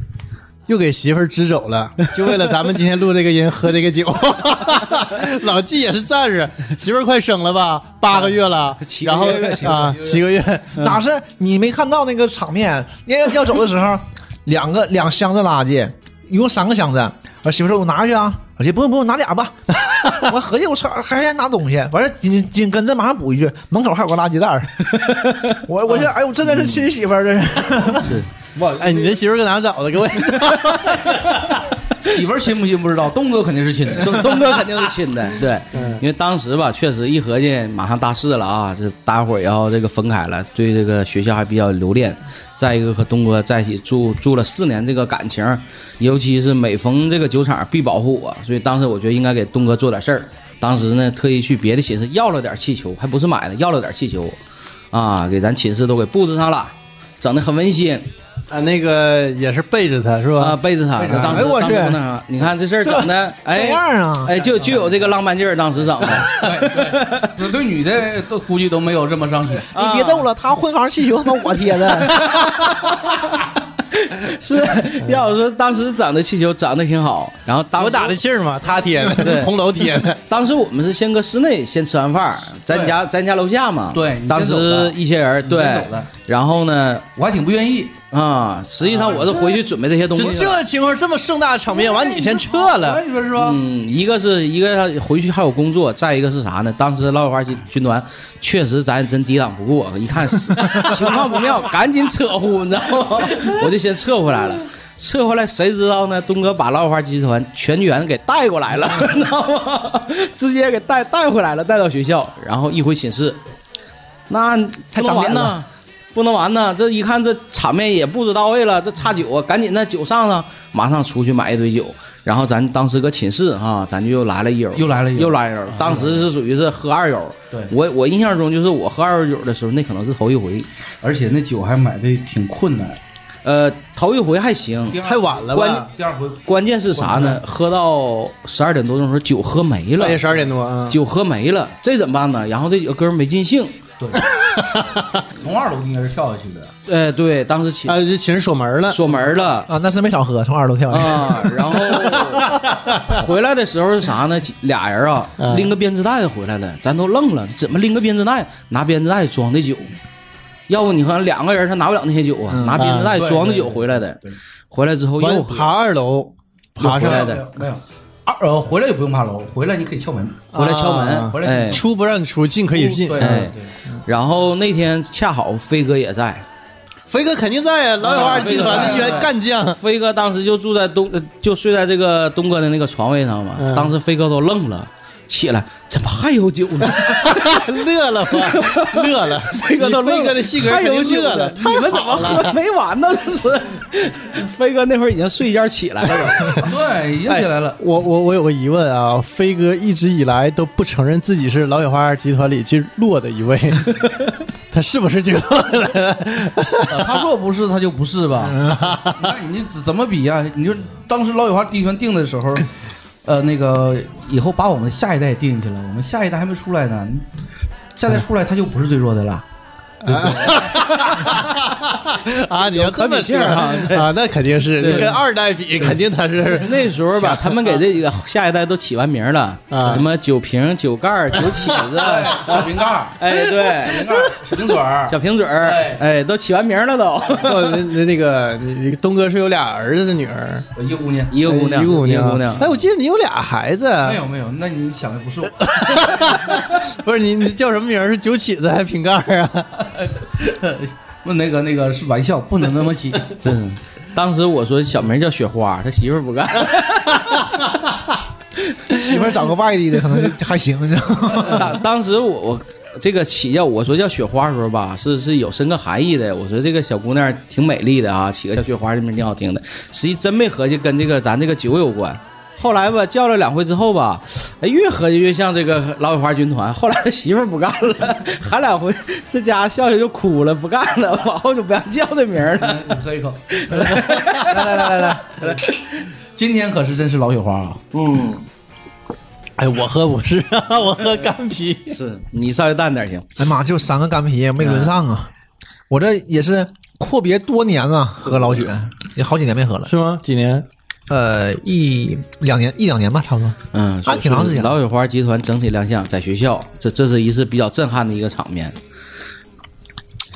又给媳妇儿支走了，就为了咱们今天录这个音喝这个酒。*laughs* 老纪也是战士，媳妇儿快生了吧，八个月了，七个月啊七个月，哪是你没看到那个场面？要要走的时候，两个两箱子垃圾，一共三个箱子。我媳妇说：“我拿去啊。”我说：“不用不用，拿俩吧。*laughs* ”我合计我操，还还拿东西。完事儿紧紧跟着马上补一句：“门口还有个垃圾袋 *laughs* 我。”我我这哎我，真的是亲媳妇儿，这是。我哎，你这媳妇搁哪找的？给我 *laughs* 媳妇儿亲不亲不知道，东哥肯定是亲的。东东哥肯定是亲的，对，因为当时吧，确实一合计，马上大四了啊，这大伙儿要这个分开了，对这个学校还比较留恋。再一个和东哥在一起住住了四年，这个感情，尤其是每逢这个酒场必保护我，所以当时我觉得应该给东哥做点事儿。当时呢，特意去别的寝室要了点气球，还不是买的，要了点气球，啊，给咱寝室都给布置上了，整的很温馨啊，那个也是背着他是吧啊，吧？背着他。当时哎我去当时那啥，你看这事儿整的，这啊哎，就就有这个浪漫劲儿，当时整的。*laughs* 对对女的都估计都没有这么上心。你别逗了，他婚房气球他妈我贴的。是，要我说当时整的气球整的挺好，然后当时我打的气儿嘛，他贴的，对红楼贴的。当时我们是先搁室内先吃完饭，咱家咱家楼下嘛，对当时一些人对然后呢我还挺不愿意，啊，实际上我是回去准备这些东西这的。这情况这么盛大的场面，完你先撤了哎，你说是吧？嗯，一个是一个回去还有工作，再一个是啥呢？当时老雪花军军团确实咱真抵挡不过，一看 *laughs* 情况不妙，赶紧撤呼，你知道吗？*laughs* 我就先撤回来了。撤回来，谁知道呢？东哥把老雪花集团全员给带过来了，*laughs* 你知道吗？直接给带带回来了，带到学校，然后一回寝室，那不能太长脸完呢，不能完呢。这一看这场面也布置到位了，这差酒啊，赶紧那酒上上，马上出去买一堆酒。然后咱当时搁寝室哈、咱就又来了一友，又来了一友又来一友。当时是属于是喝二友，对我我印象中就是我喝二友酒的时候，那可能是头一回。而且那酒还买的挺困难，呃，头一回还行，太晚了关吧？第二回关键是啥呢？喝到十二点多钟的时候，酒喝没了半，夜十二点多啊，酒喝没了，这怎么办呢？然后这几个哥们没尽兴，对，*laughs* 从二楼应该是跳下去的，哎，对，当时寝啊，这寝室锁门了，锁门了。啊，那是没少喝，从二楼跳下去。啊，然后 *laughs* 回来的时候是啥呢？俩人啊，嗯拎个编织袋子回来了，咱都愣了，怎么拎个编织袋？拿编织袋装的酒，要不你看两个人他拿不了那些酒啊，嗯拿编织袋装的酒回来的对，回来之后又爬二楼爬上来的没有没有，二呃回来也不用爬楼，回来你可以敲门，回来敲门啊，回来哎，出不让你出，进可以进。对哎。对。然后那天恰好飞哥也在，飞哥肯定在啊，老友二集团的一员干将。飞哥当时就住在东，呃就睡在这个东哥的那个床位上嘛。嗯。当时飞哥都愣了，起来怎么还有酒呢？*laughs* 乐了吧？乐了，*laughs* 飞哥都乐飞哥的性格还有肯定乐了。酒你们怎么喝没完呢？这是飞哥那会儿已经睡一觉起来了。*laughs* 对，已经起来了。我我我有个疑问啊，飞哥一直以来都不承认自己是老雪花集团里最弱的一位，他是不是最弱的？呃他若不是，他就不是吧？那你怎怎么比呀、你就当时老雪花第一团定的时候，呃，那个以后把我们下一代定下来，我们下一代还没出来呢，下一代出来他就不是最弱的了。*laughs* 啊，你要这么说可比性啊啊，那肯定是你跟二代比，肯定他是那时候吧，他们给这个下一代都起完名了，啊什么酒瓶、酒盖、酒起子，小瓶盖儿，*laughs* 哎，对，瓶盖，小瓶嘴儿，小瓶嘴儿哎，哎，都起完名了都。*laughs* 哦那那那个东哥是有俩儿子的女儿，一个姑娘。一个姑娘，一个姑娘，一个姑娘。哎，我记得你有俩孩子，没有没有，那你想的不是我。不是你你叫什么名？是酒起子还是瓶盖儿啊？*laughs* 那那个那个是玩笑，不能那么起。*laughs* 真，当时我说小名叫雪花，他媳妇儿不干。*laughs* 媳妇儿找个外地的可能就还行，你知道吗？当当时我我这个起叫我说叫雪花的时候吧，是是有深刻含义的。我说这个小姑娘挺美丽的啊，起个叫雪花这名挺好听的。实际真没合计跟这个咱这个酒有关。后来吧，叫了两回之后吧，哎，越合计越像这个老雪花军团。后来他媳妇儿不干了，*laughs* 喊两回，这家笑笑就哭了，不干了，往后就不让叫这名儿了。你喝一口，来来来来来，今天可是真是老雪花啊！嗯，哎，我喝不是，我喝干啤。是你稍微淡点行。哎妈，就三个干啤没轮上啊！我这也是阔别多年啊，喝老雪也好几年没喝了，是吗？几年？呃，一两年一两年吧，差不多。嗯，还挺长时间老雪花集团整体亮相在学校，这这是一次比较震撼的一个场面。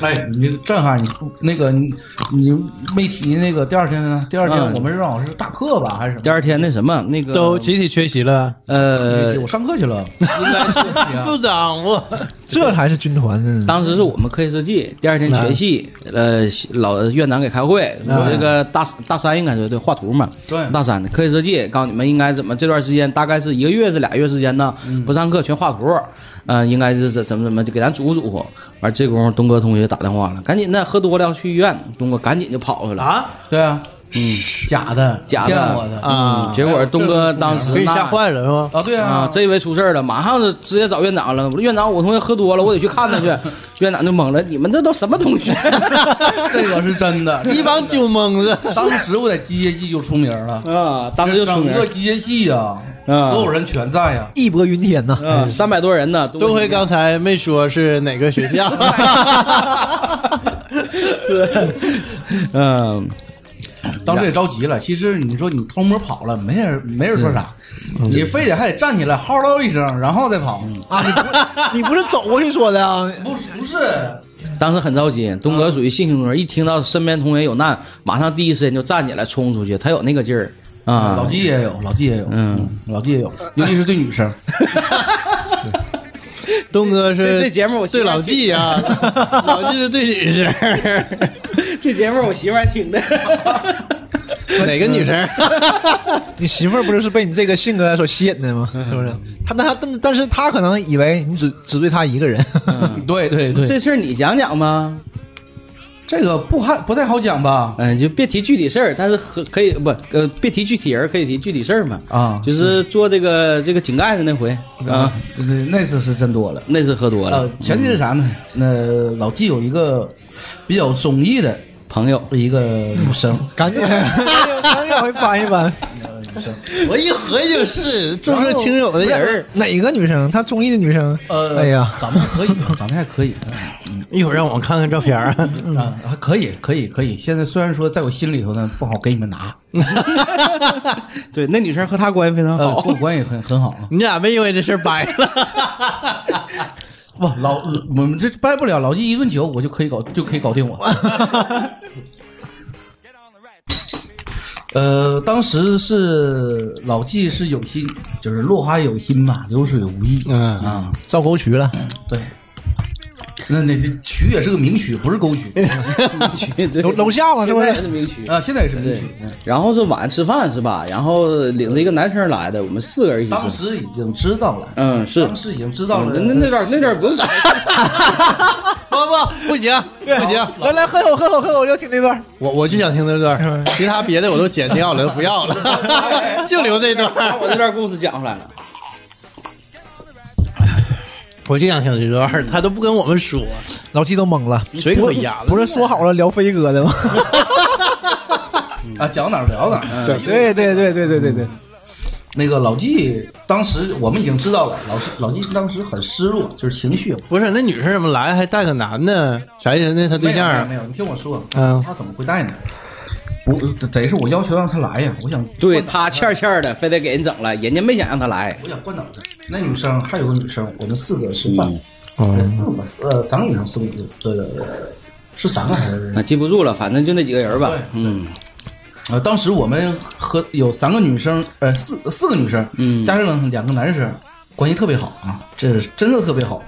哎，你震撼你那个你你没提那个第二天呢？第二天嗯我们是让老师大课吧，还是什么？第二天那什么，那个都集体缺席了，呃，我上课去了。应该是 *laughs* 不掌握。这才是军团呢。当时是我们科学设计，第二天全系，呃，老院长给开会，我这个大大三应该是对画图嘛，对。大三的科学设计，告诉你们应该怎么这段时间大概是一个月是俩月时间呢，不上课全画图，呃，应该是怎怎么怎么就给咱嘱咐嘱咐。完这功夫，东哥同学打电话了，赶紧的，喝多了要去医院，东哥赶紧就跑去了。啊，对啊，嗯，假的，假的。骗我的。啊。结果东哥当时被吓坏了是吧？啊！对啊。啊，，这回出事了，马上就直接找院长了。院长，我同学喝多了，我得去看他去。*laughs* 院长就懵了，你们这都什么同学？*laughs* 这个是真的。一帮酒蒙子，当时我在机械系就出名了，啊，当时就出名。整个机械系呀，啊。所有人全在呀。义薄云天呐，啊，三百多人呢，东辉刚才没说是哪个学校，*laughs* 是，嗯，当时也着急了。其实你说你偷摸跑了，没人没人说啥，你非得还得站起来嚎唠一声，然后再跑。啊，你不 *laughs* 你不是走过去说的啊？不是不是，当时很着急。东哥属于性情中人，一听到身边同学有难，马上第一时间就站起来冲出去，他有那个劲儿啊。老纪也有，老纪也有，嗯，老纪也有，尤其是对女生。*laughs* *laughs* 东哥这是这节目我对老纪啊，*laughs* 老纪是对女生，这节目我媳妇儿还听的。*laughs* 哪个女生？你媳妇儿不就是被你这个性格所吸引的吗？是不是？他但他但但是他可能以为你只只对他一个人。对对对，这事儿你讲讲吧。这个不还不太好讲吧？嗯，就别提具体事儿，但是和可以不呃，别提具体人，可以提具体事儿嘛。啊，就是做这个这个井盖的那回啊，那那次是真多了。那次喝多了呃，，前提是啥呢？那老纪有一个比较中意的朋友一个女生，*laughs* 赶紧赶紧回翻一翻，*laughs* 我一合计就是重色轻友的人儿。哪个女生？他中意的女生？呃，哎呀，长得还可以，长得还可以，*laughs* 一会儿让我看看照片儿。啊，还可以，可以，可以。现在虽然说在我心里头呢，不好给你们拿，*laughs* 对，那女生和他关系非常呃，好跟。我关系很很好啊。你俩没因为这事儿掰了？不，老我们这掰不了，老纪一顿酒，我就可以搞，就可以搞定我。呃，当时是老纪是有心，就是落花有心嘛，流水无意。嗯啊，造沟渠了，对。那那那曲也是个名曲，不是沟 *laughs* 曲对楼楼下嘛，是不现在是？是名曲啊，现在也是名曲。，然后是晚上吃饭是吧？然后领着一个男生来的，我们四个人一起当吃。时已经知道了，嗯，是当时已经知道了。那那那段那段不用改，*laughs* 不不不行不行，来来，喝口喝口喝口，我就听那段。我我就想听那段，*laughs* 其他别的我都剪掉了，都不要了，就留这段。把我这段故事讲出来了。我就想听这段，他都不跟我们说，老纪都懵了，水可压了。不是说好了聊飞哥的吗？*laughs* 啊，讲哪儿聊哪儿。对对对对对对对，那个老纪当时我们已经知道了，老师老纪当时很失落，就是情绪不是那女生怎么来还带个男的？啥意思？那他对象啊没有没有，你听我说，嗯他怎么会带呢？不，得是我要求让他来呀，我想对他欠欠的，非得给人整了，人家没想让他来。我想关导他。那女生还有个女生，我们四个吃饭，嗯四个呃三个女生，四个女生，对对对，是三个还是啊，？记不住了，反正就那几个人吧。嗯，呃，当时我们和有三个女生，呃，四四个女生，嗯加上两个男生，关系特别好啊，这是真的特别好。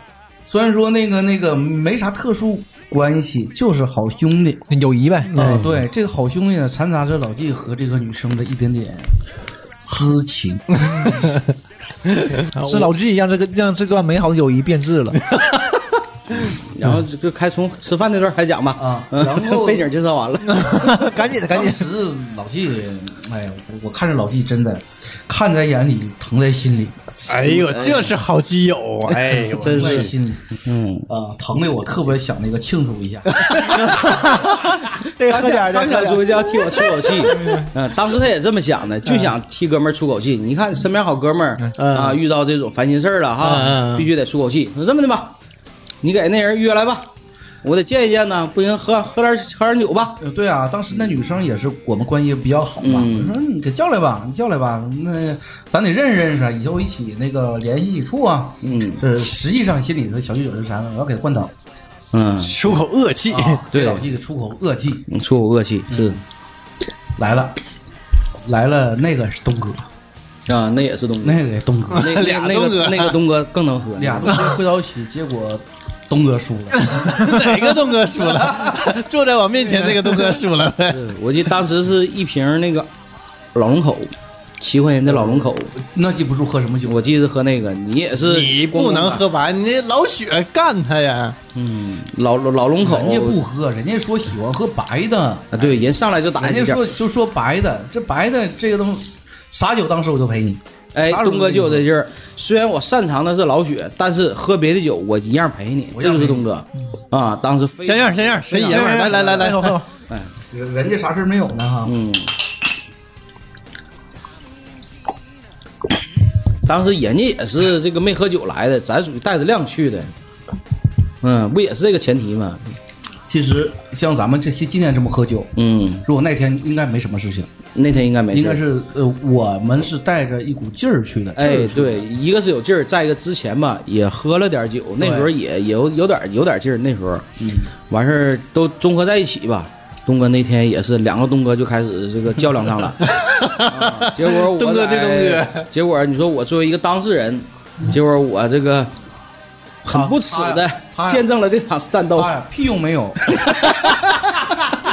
虽然说那个那个没啥特殊关系，就是好兄弟友谊呗。啊、对，这个好兄弟呢，掺杂着老纪和这个女生的一点点私情。*laughs* 是老纪让这个让这段美好的友谊变质了。*laughs* 然后就就开从吃饭那段开讲吧。啊嗯然后 *laughs* 背景介绍完了。*laughs* 赶紧的，赶紧当。时老纪，哎呀，我我看着老纪真的看在眼里，疼在心里，哎呦，这是好基友，*laughs* 哎呦，真是。嗯，啊，疼的我特别想那个庆祝一下。*laughs* 这个喝点儿。的，刚想说就要替我出口气，*laughs* 嗯，当时他也这么想的，就想替哥们儿出口气。你看身边好哥们儿嗯。啊，遇到这种烦心事儿了哈，嗯必须得出口气。那这么的吧，你给那人约来吧，我得见一见呢，不行喝喝点喝点酒吧。呃对啊，当时那女生也是我们关系比较好嘛，嗯。我说你给叫来吧，你叫来吧，那咱得认识认识啊，以后一起那个联系一处啊。嗯。这实际上心里头小九九是啥呢？我要给他灌倒，嗯，出口恶气。啊，*laughs* 对老纪的出口恶气。你出口恶气是。来了，来了，那个是东哥，啊，那也是东哥，那个也东哥，那俩东哥。个那个东哥更能喝，俩东哥会到一起，结果东哥输了。*laughs* 哪个东哥输了？*laughs* 坐在我面前这个东哥输了 *laughs* 呗。我记得当时是一瓶那个老龙口，七块钱的老龙口，那记不住喝什么酒，我记得喝那个，你也是你不能喝白，你那老雪干他呀！嗯，老老老龙口，人家不喝，人家说喜欢喝白的，啊，对，人上来就打人家，说就说白的，这白的这个东西，啥酒当时我就陪你。哎，东哥就有这劲儿。虽然我擅长的是老雪，但是喝别的酒我一样陪你，这就是东哥啊。当时非像样像样，谁爷们儿？来来来来。哎，人家啥事儿没有呢哈。嗯，当时人家也是这个没喝酒来的，咱属于带着量去的，嗯，不也是这个前提吗？其实像咱们这些今天这么喝酒，嗯，如果那天应该没什么事情，那天应该没事，应该是呃我们是带着一股劲儿去的。劲哎对，一个是有劲儿，再一个之前吧也喝了点酒，那时候也也有有点有点劲儿，那时候，嗯，完事儿都综合在一起吧。东哥那天也是两个东哥就开始这个较量上了，*laughs* 啊结果我东哥对在东哥，结果你说我作为一个当事人，结果我这个很不耻的见证了这场战斗，屁用没有，*laughs*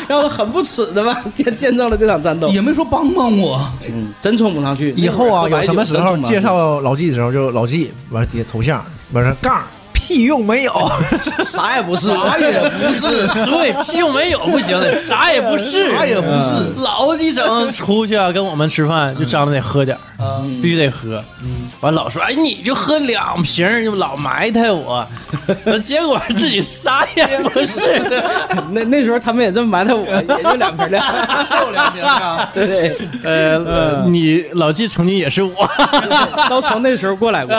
然后很不耻的吧 *laughs* 见见证了这场战斗，也没说帮帮我。嗯，真冲不上去。以后啊，有什么时候介绍老纪的时候，就老纪完了底下头像，完了杠屁屁用没有，*laughs* 啥也不是，啥也不是，对，屁用没有不行的，啥也不是，啥也不是老一整出去啊，跟我们吃饭就张罗得喝点儿，必须得喝。嗯完老说，哎，你就喝两瓶儿，就老埋汰我，*laughs* 结果自己啥也不是。*laughs* 那那时候他们也这么埋汰我，*laughs* 也就两瓶儿就两瓶啊。对，呃，呃你老纪曾经也是我，都从那时候过来过。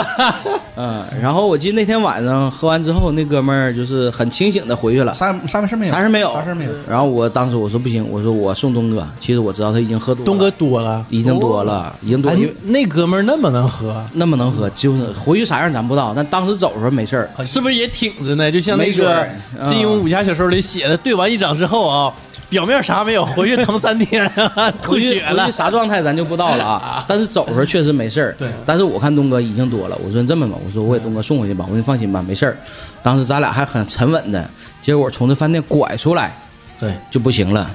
嗯，然后我记得那天晚上喝完之后，那哥们儿就是很清醒的回去了，啥啥事没有？啥事没有，啥事没有。然后我当时我说不行，我说我送东哥，其实我知道他已经喝多了，东哥多了，已经多了，已经多哎了，因为，那哥们儿那么能喝，那么能喝，就是回去啥样咱不知道，但当时走的时候没事儿。是不是也挺着呢？就像那个金庸武侠小说》里写的，对完一掌之后啊，表面啥没有，回去疼三天，*laughs* 吐血了回去。啥状态咱就不知道了啊。但是走的时候确实没事儿。对但是我看东哥已经多了，我说你这么吧，我说我给东哥送回去吧，我说你放心吧，没事儿。当时咱俩还很沉稳的，结果从这饭店拐出来对，就不行了，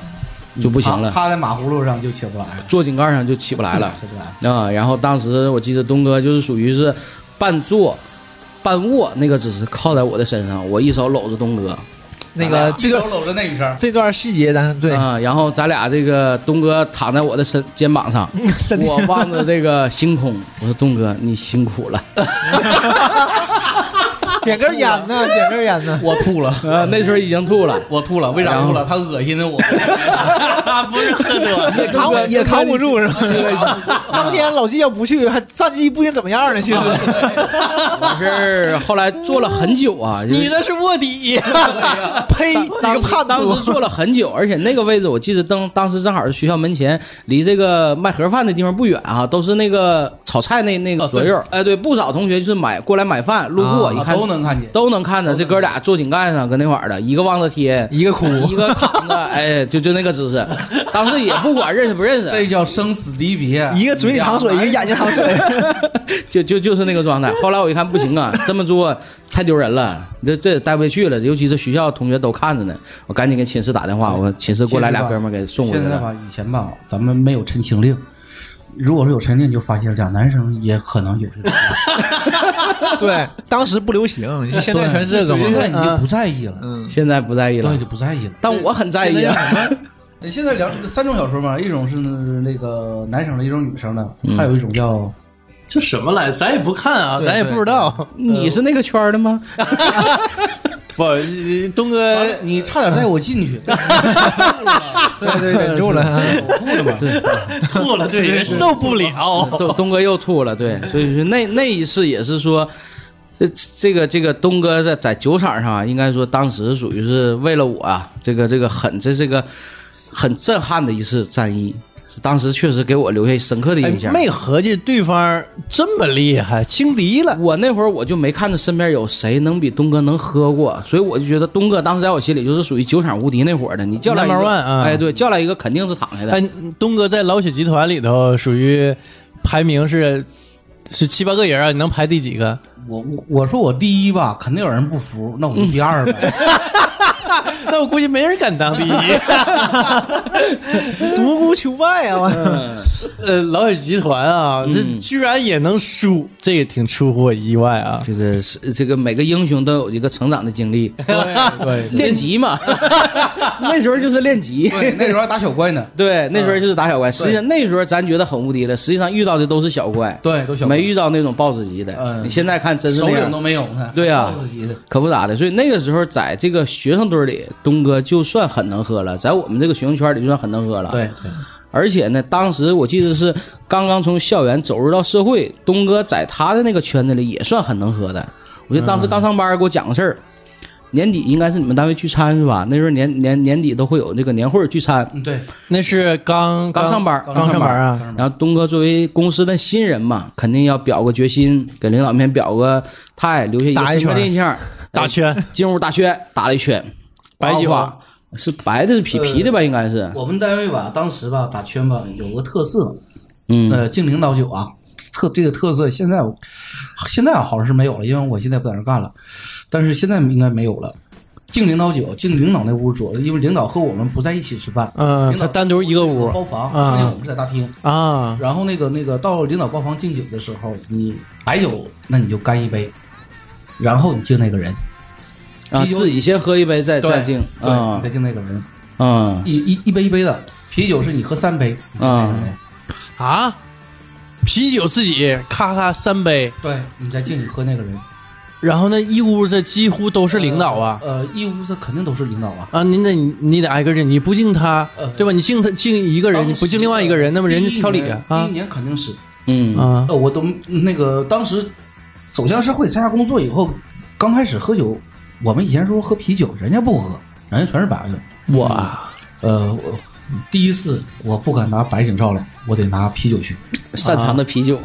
就不行了，趴在马葫芦上就起不来了，坐井盖上就起不来了起不来。啊。然后当时我记得东哥就是属于是半坐半卧那个姿势，靠在我的身上，我一手搂着东哥。那个这个一手搂着那女生，这段细节咱对啊，然后咱俩这个东哥躺在我的身肩膀上，我望着这个星空，我说东哥你辛苦了。*laughs* 点根烟呢，*laughs* 点根烟呢。我吐了，呃，那时候已经吐了。我吐了，为啥吐了？他恶心的我。*laughs* 不是喝多，*laughs* 也扛也扛不住是吧？当天老纪要不去，还战绩不定怎么样呢。其实我是后来坐了很久啊，就是你那是卧底。呸，你个叛徒当时！坐了很久，而且那个位置我记得当当时正好是学校门前，离这个卖盒饭的地方不远啊，都是那个炒菜那那个左右。哎，对，不少同学就是买过来买饭，路过啊一看都能看见。都能看着这哥俩坐井盖上，搁那块儿的，一个望着天，一个哭 *laughs* 一个躺着，*laughs* 哎，就就那个姿势。当时也不管认识不认识，这叫生死离别，一个嘴里淌水，一个眼睛淌水。*laughs* 就就就是那个状态。后来我一看不行啊，这么做太丢人了，这这也带不下去了。尤其是学校同学都看着呢，我赶紧给寝室打电话，我寝室过来俩哥们给送过来。现在吧，以前吧，咱们没有陈情令。如果说有陈令，就发现俩男生也可能有这个。*laughs* *laughs* 对，当时不流行，现在全是这个现在。你就不在意了，嗯，现在不在意了对，，就不在意了。但我很在意啊。你现在两 *laughs* 三种小说嘛，一种是那个男生的，一种女生的，还有一种叫这什么来？咱也不看啊，咱也不知道。你是那个圈的吗？不，东哥你差点带我进去，*laughs* 对对，忍住了。我吐了嘛。吐了，对，受不了。东东哥又吐了，对，所以说那那一次也是说，这这个这个东哥在在酒场上啊，应该说当时属于是为了我啊，这个这个很这是个很震撼的一次战役，是当时确实给我留下深刻的印象。哎没合计对方这么厉害，轻敌了。我那会儿我就没看着身边有谁能比东哥能喝过，所以我就觉得东哥当时在我心里就是属于酒场无敌那会儿的。你叫来一个 Number one，啊哎，对，叫来一个肯定是躺下的。哎，东哥在老雪集团里头属于排名是是七八个人啊，你能排第几个？我我我说我第一吧，肯定有人不服，那我就第二呗。*laughs* 那我估计没人敢当第一。*laughs* 独孤求败啊！我呃，老雪集团啊，这嗯居然也能输，这也挺出乎我意外啊。这个是这个每个英雄都有一个成长的经历，对，*laughs* 练级嘛，*laughs* 那时候就是练级。对，那时候还打小怪呢。对，那时候就是打小怪。实际上那时候咱觉得很无敌了，实际上遇到的都是小怪，对，都小没遇到那种 BOSS 级的。嗯你现在看真是那样首领都，没有呢。对呀自己的可不咋的。所以那个时候在这个学生堆里，东哥就算很能喝了，在我们这个学生圈里就算很能喝了。对，而且呢，当时我记得是刚刚从校园走入到社会，东哥在他的那个圈子里也算很能喝的。我记得当时刚上班给我讲个事儿，年底应该是你们单位聚餐是吧？那时候年年年底都会有那个年会聚餐，嗯对，那是刚刚上班刚上班啊。然后东哥作为公司的新人嘛，肯定要表个决心，给领导面表个态，留下一个打圈深刻的印象。打圈，进屋打圈，打了一圈，白酒哗是白的，是皮皮的吧？应该是，我们单位吧，当时吧打圈吧有个特色，嗯，呃，敬领导酒啊，特这个特色现在现在好像是没有了，因为我现在不在那干了，但是现在应该没有了。敬领导酒，敬领导那屋桌，因为领导和我们不在一起吃饭，嗯，他单独一个屋包房，啊剩下我们是在大厅。啊，然后那个那个到领导包房敬酒的时候，你白酒那你就干一杯，然后你敬那个人，啊，自己先喝一杯再再敬对，啊。你再敬那个人，啊。一一一杯一杯的。啤酒是你喝三杯。啊，啊，啤酒自己咔咔三杯，对你再敬你喝那个人。然后那一屋子几乎都是领导啊。呃，一屋子肯定都是领导啊。啊，您得你得挨个敬，你不敬他呃，对吧？你敬他敬一个人，你不敬另外一个人，那么人家挑理啊啊。第一年肯定是，嗯。啊呃，我都那个当时走向社会参加工作以后，刚开始喝酒，我们以前时候喝啤酒，人家不喝，人家全是白的。我，呃，我第一次我不敢拿白酒照来，我得拿啤酒去。擅长的啤酒，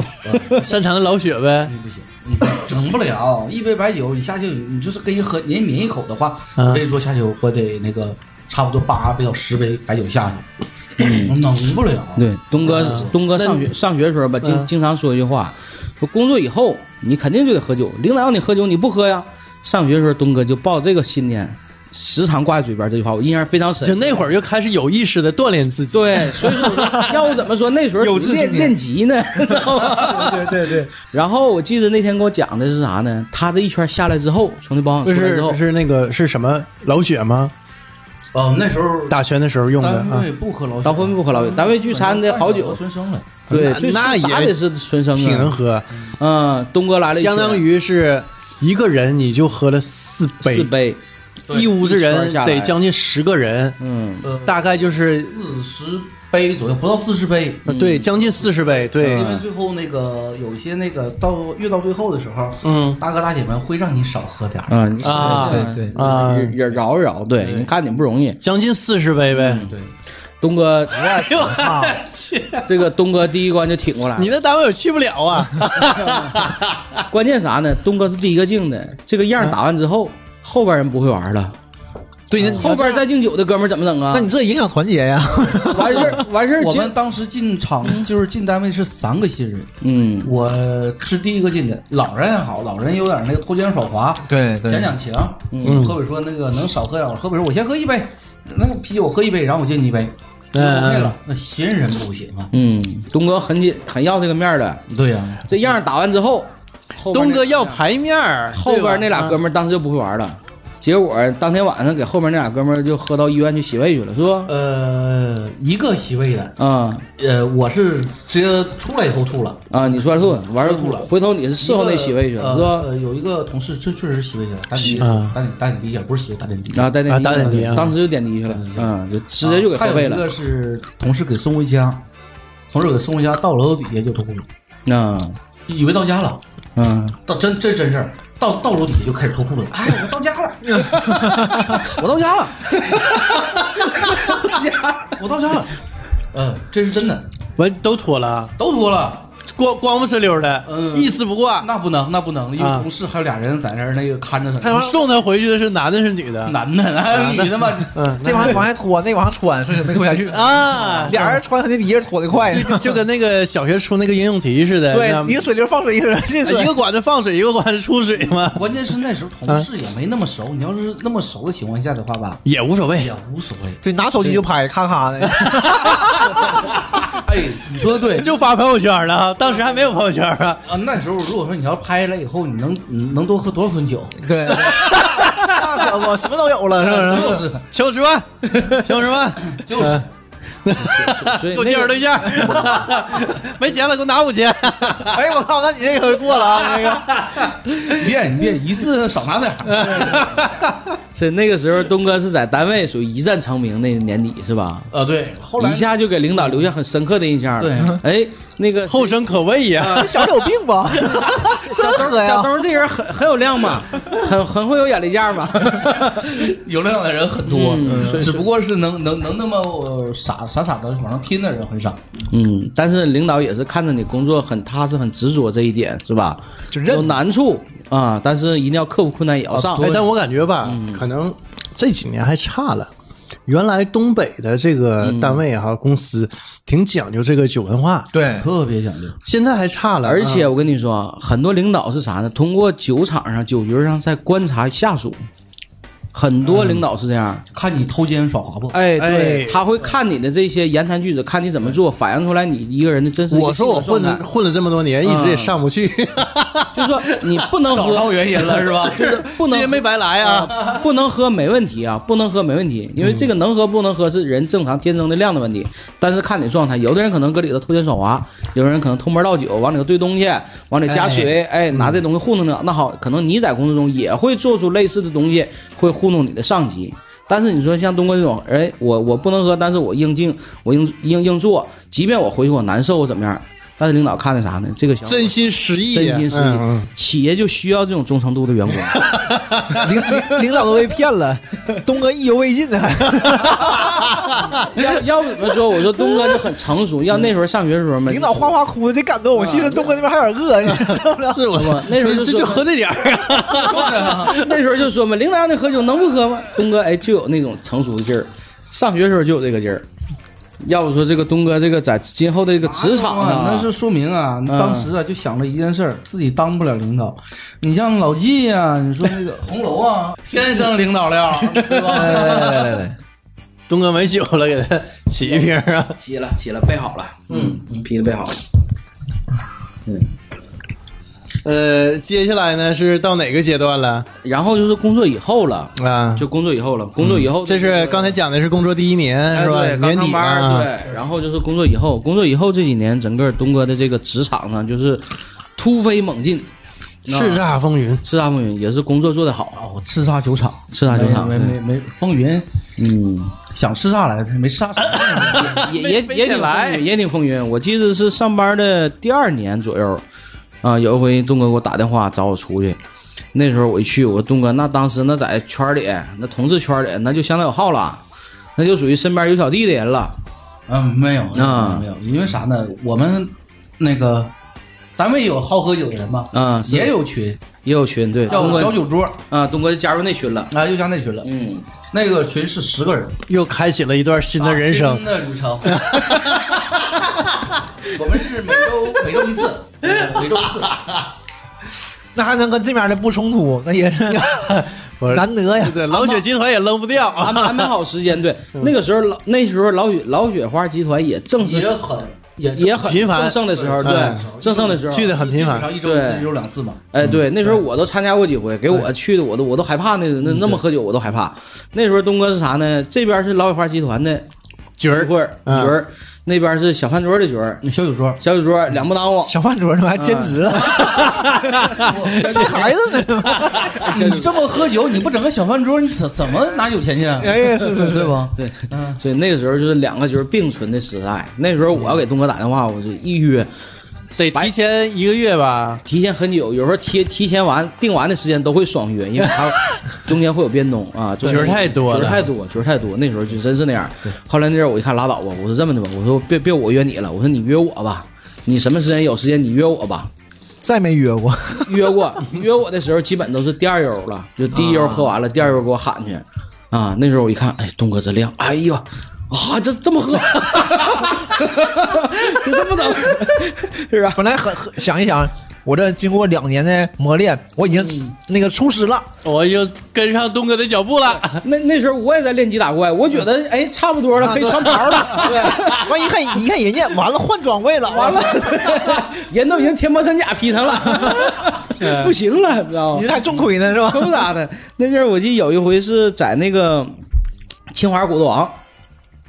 擅长的老雪呗。你不行，你整不了一杯白酒，你下去你就是跟人喝，人抿一口的话，啊我这一桌下去我得那个差不多八杯到十杯白酒下去，弄不了。对，东哥啊东哥上学上学的时候吧，经嗯经常说一句话，说工作以后你肯定就得喝酒，领导让你喝酒你不喝呀。上学的时候东哥就抱这个信念，时常挂在嘴边这句话，我印象非常深。就那会儿就开始有意识的锻炼自己。对，所以说要不怎么说那时候 *laughs* 有志青年练级呢？知道吗？对对对，然后我记得那天给我讲的是啥呢？他这一圈下来之后，从那包不厢出来之后是，是那个是什么老雪吗？哦，那时候打拳的时候用的啊单位。不喝老酒，单位不喝老酒单位聚餐的好酒孙生了。对，那那也得是纯生啊，挺能喝，嗯，东哥来了，相当于是一个人你就喝了四杯，四杯，一屋子人得将近十个人，嗯，呃，大概就是四十杯左右，不到四十杯。呃对将近四十杯，对。因，为最后那个有一些那个到越到最后的时候，嗯。大哥大姐们会让你少喝点儿。啊，啊对对。啊。也也饶一饶，对，你看你不容易。将近四十杯呗。对，东哥，我去！这个东哥第一关就挺过来了，你那单位我去不了啊！*laughs* 关键啥呢？东哥是第一个敬的，这个样打完之后，后边人不会玩了，对，那后边再敬酒的哥们怎么整啊那？你这影响团结呀。*laughs* 完事儿完事儿敬我们，当时进厂就是进单位是三个新人，嗯我是第一个进的。老人还好，老人有点那个偷奸耍滑，对讲讲情。嗯河北说那个能少喝点儿，河北说我先喝一杯，那啤酒我喝一杯，然后我敬你一杯。嗯 OK 了，那新人不行啊。嗯，东哥很紧很要这个面儿的，对呀，这样打完之后，后边那东哥要牌面儿，后边那俩哥们们儿当时就不会玩了，结果当天晚上给后面那俩哥们儿就喝到医院去洗胃去了，是不？呃，一个洗胃的，啊呃，我是直接出来以后吐了。啊！你出来吐了，完事吐了回头你是伺候那洗胃去了，呃是吧？呃，有一个同事这确实是洗胃去了，打点滴，啊打点打点滴下，不是洗胃，打点滴。啊，打点滴打点滴啊当时就点滴去了，嗯，就直接就给喝胃了一个，是同事给送回家，同事给送回家，到楼底下就吐了，啊以为到家了，嗯，到真这真事儿，到到楼底下就开始脱裤子我到家了，我到家了，*laughs* 到家，*laughs* 我到家了。嗯，这是真的，完都脱了，都脱了。光光不哧溜的，嗯一丝不挂。那不能，那不能，因为啊同事还有俩人在那儿那个看着他。送他回去的是男的是女的？男的，那女的嘛，嗯，这往往下拖，那往上穿，所以没拖下去。啊，俩人穿肯定比一人拖得快。就就跟那个小学出那个应用题似的，对，一个水流放水，一个人进水。一个管子放水，一个管子出水嘛，*laughs* 关键是那时候同事也没那么熟，你要是那么熟的情况下的话吧，也无所谓也。无所谓。对，拿手机就拍，咔咔的。*laughs* 哎，你说的对，*laughs* 就发朋友圈了啊，当时还没有朋友圈啊。啊，那时候如果说你要拍了以后，你能你能多喝多少吨酒？对，*laughs* 那可不，什么都有了，是不是？就是请我吃饭，请我吃饭，就是，*laughs* 给我介绍对象，没钱了给我拿五千。哎，我靠，那你这个过了啊，那个。你别你别一次少拿点儿。所以那个时候东哥是在单位属于一战成名那年底是吧？呃，对，后来一下就给领导留下很深刻的印象了。对哎，那个后生可畏呀！这小子有病吧？*laughs* 小真喝呀小！东这人很很有量嘛，很很会有眼力见儿嘛。有量的人很多，嗯只不过是能能能那么呃傻傻傻的往上拼的人很少。嗯，但是领导也是看着你工作很踏实、很执着这一点，是吧？就有难处啊，但是一定要克服困难，也要上。哎，但我感觉吧，可能这几年还差了。原来东北的这个单位哈、公司挺讲究这个酒文化，对，特别讲究，现在还差了。而且我跟你说，啊很多领导是啥呢？通过酒场上、酒局上在观察下属，很多领导是这样。看你偷奸耍滑不？哎，对，哎他会看你的这些言谈举止，看你怎么做，反映出来你一个人的真实。我说我混了混了这么多年，一直也上不去，*laughs* 就是说你不能喝，找到原因了是吧？*laughs* 就是不能没白来啊。啊，不能喝没问题啊，不能喝没问题，因为这个能喝不能喝是人正常天生的量的问题，但是看你状态，有的人可能搁里头偷奸耍滑，有的人可能偷摸倒酒，往里头兑东西，往里加水，哎，拿这东西糊弄着，那好，可能你在工作中也会做出类似的东西，会糊弄你的上级。但是你说像东哥这种，哎，我我不能喝，但是我硬敬，我硬硬硬做，即便我回去我难受，我怎么样？但是领导看的啥呢？这个小伙真心实意，真心实意，企业就需要这种忠诚度的员工。*laughs* 领领领导都被骗了，东哥意犹未尽呢，还 *laughs* 要要不怎么说？我说东哥就很成熟，要那时候上学的时候嘛，领导哗哗哭，这感动，我寻思东哥那边还有点饿，你知道吗？*laughs* 是我不那时候就就喝这点儿啊，那时候就说嘛，领导让你喝酒能不喝吗？东哥哎就有那种成熟的劲儿，上学的时候就有这个劲儿。要不说这个东哥这个在今后的这个职场上啊，那是说明啊，嗯当时啊就想了一件事儿，自己当不了领导。你像老纪呀，你说那个红楼啊，天生领导料，*laughs* 对吧？来来来来来，东哥没酒了，给他起一瓶啊。起了起了，备好了，嗯，啤的备好了。呃，接下来呢是到哪个阶段了然后就是工作以后了，啊？就工作以后了，工作以后这是刚才讲的是工作第一年是吧？年底上班儿啊，对，然后就是工作以后，工作以后这几年，整个东哥的这个职场上就是突飞猛进，叱咤风云。叱咤风云，也是工作做得好，哦，叱咤酒厂，叱咤酒厂没没没没风云，嗯，想叱咤来着，没叱咤。也也也挺来，也挺风云。我记得是上班的第二年左右，啊，有一回东哥给我打电话找我出去，那时候我一去，我说东哥，那当时那在圈里，那同志圈里，那就相当有号了，那就属于身边有小弟的人了。嗯，没有啊没有，因为啥呢？我们那个单位有好喝酒的人嘛，啊，是也有群，也有群，对，叫小酒桌啊，东哥就加入那群了。啊，又加那群了。嗯，那个群是十个人，又开启了一段新的人生新。的旅程。*laughs* *laughs* 我们是每周每周一次，每周一次。*laughs* 那还能跟这边的不冲突，那也是 *laughs* 难得呀。对，老雪集团也扔不掉啊。安排安排好时间，对，那个时候老那时候老雪老雪花集团也正是也很也也很频繁正盛的时候，对正盛的时候去的很频繁一周一次，对一周两次嘛。哎，对，那时候我都参加过几回，给我去的我都我都害怕那那那么喝酒我都害怕。那时候东哥是啥呢？这边是老雪花集团的角儿会儿角嗯儿，那边是小饭桌的角儿，小酒桌，小酒桌两不耽误。小饭桌上还兼职了，*laughs* 带孩子呢。你这么喝酒，你不整个小饭桌，你怎怎么拿酒钱去啊？哎呀，是是是，对吧？对，所以那个时候就是两个局儿并存的时代。那时候我要给东哥打电话，我就一约得提前一个月吧。提前很久，有时候提提前完定完的时间都会爽约，因为他 *laughs* 中间会有变动啊，角儿太多了角儿太多，角儿太多。那时候就真是那样。后来那阵儿我一看拉倒吧，我说这么的吧，我说别别我约你了，我说你约我吧，你什么时间有时间你约我吧。再没约过。*laughs* 约过约我的时候，基本都是第二悠了，就第一悠喝完了，第二悠给我喊去啊。那时候我一看，哎，东哥这量，哎呀。啊，这这么喝，*laughs* 就这么整，*laughs* 是吧？本来很很想一想，我这经过两年的磨练，我已经那个出师了。我就跟上东哥的脚步了。*laughs* 那那时候我也在练级打怪，我觉得哎差不多了，可以穿袍了。对，完一看一看人家，完了换装备了，完了，人都已经天魔三甲劈上了，不行了，你知道吗你？这还重亏呢是吧？可不咋的。那阵儿我记得有一回是在那个清华骨头王，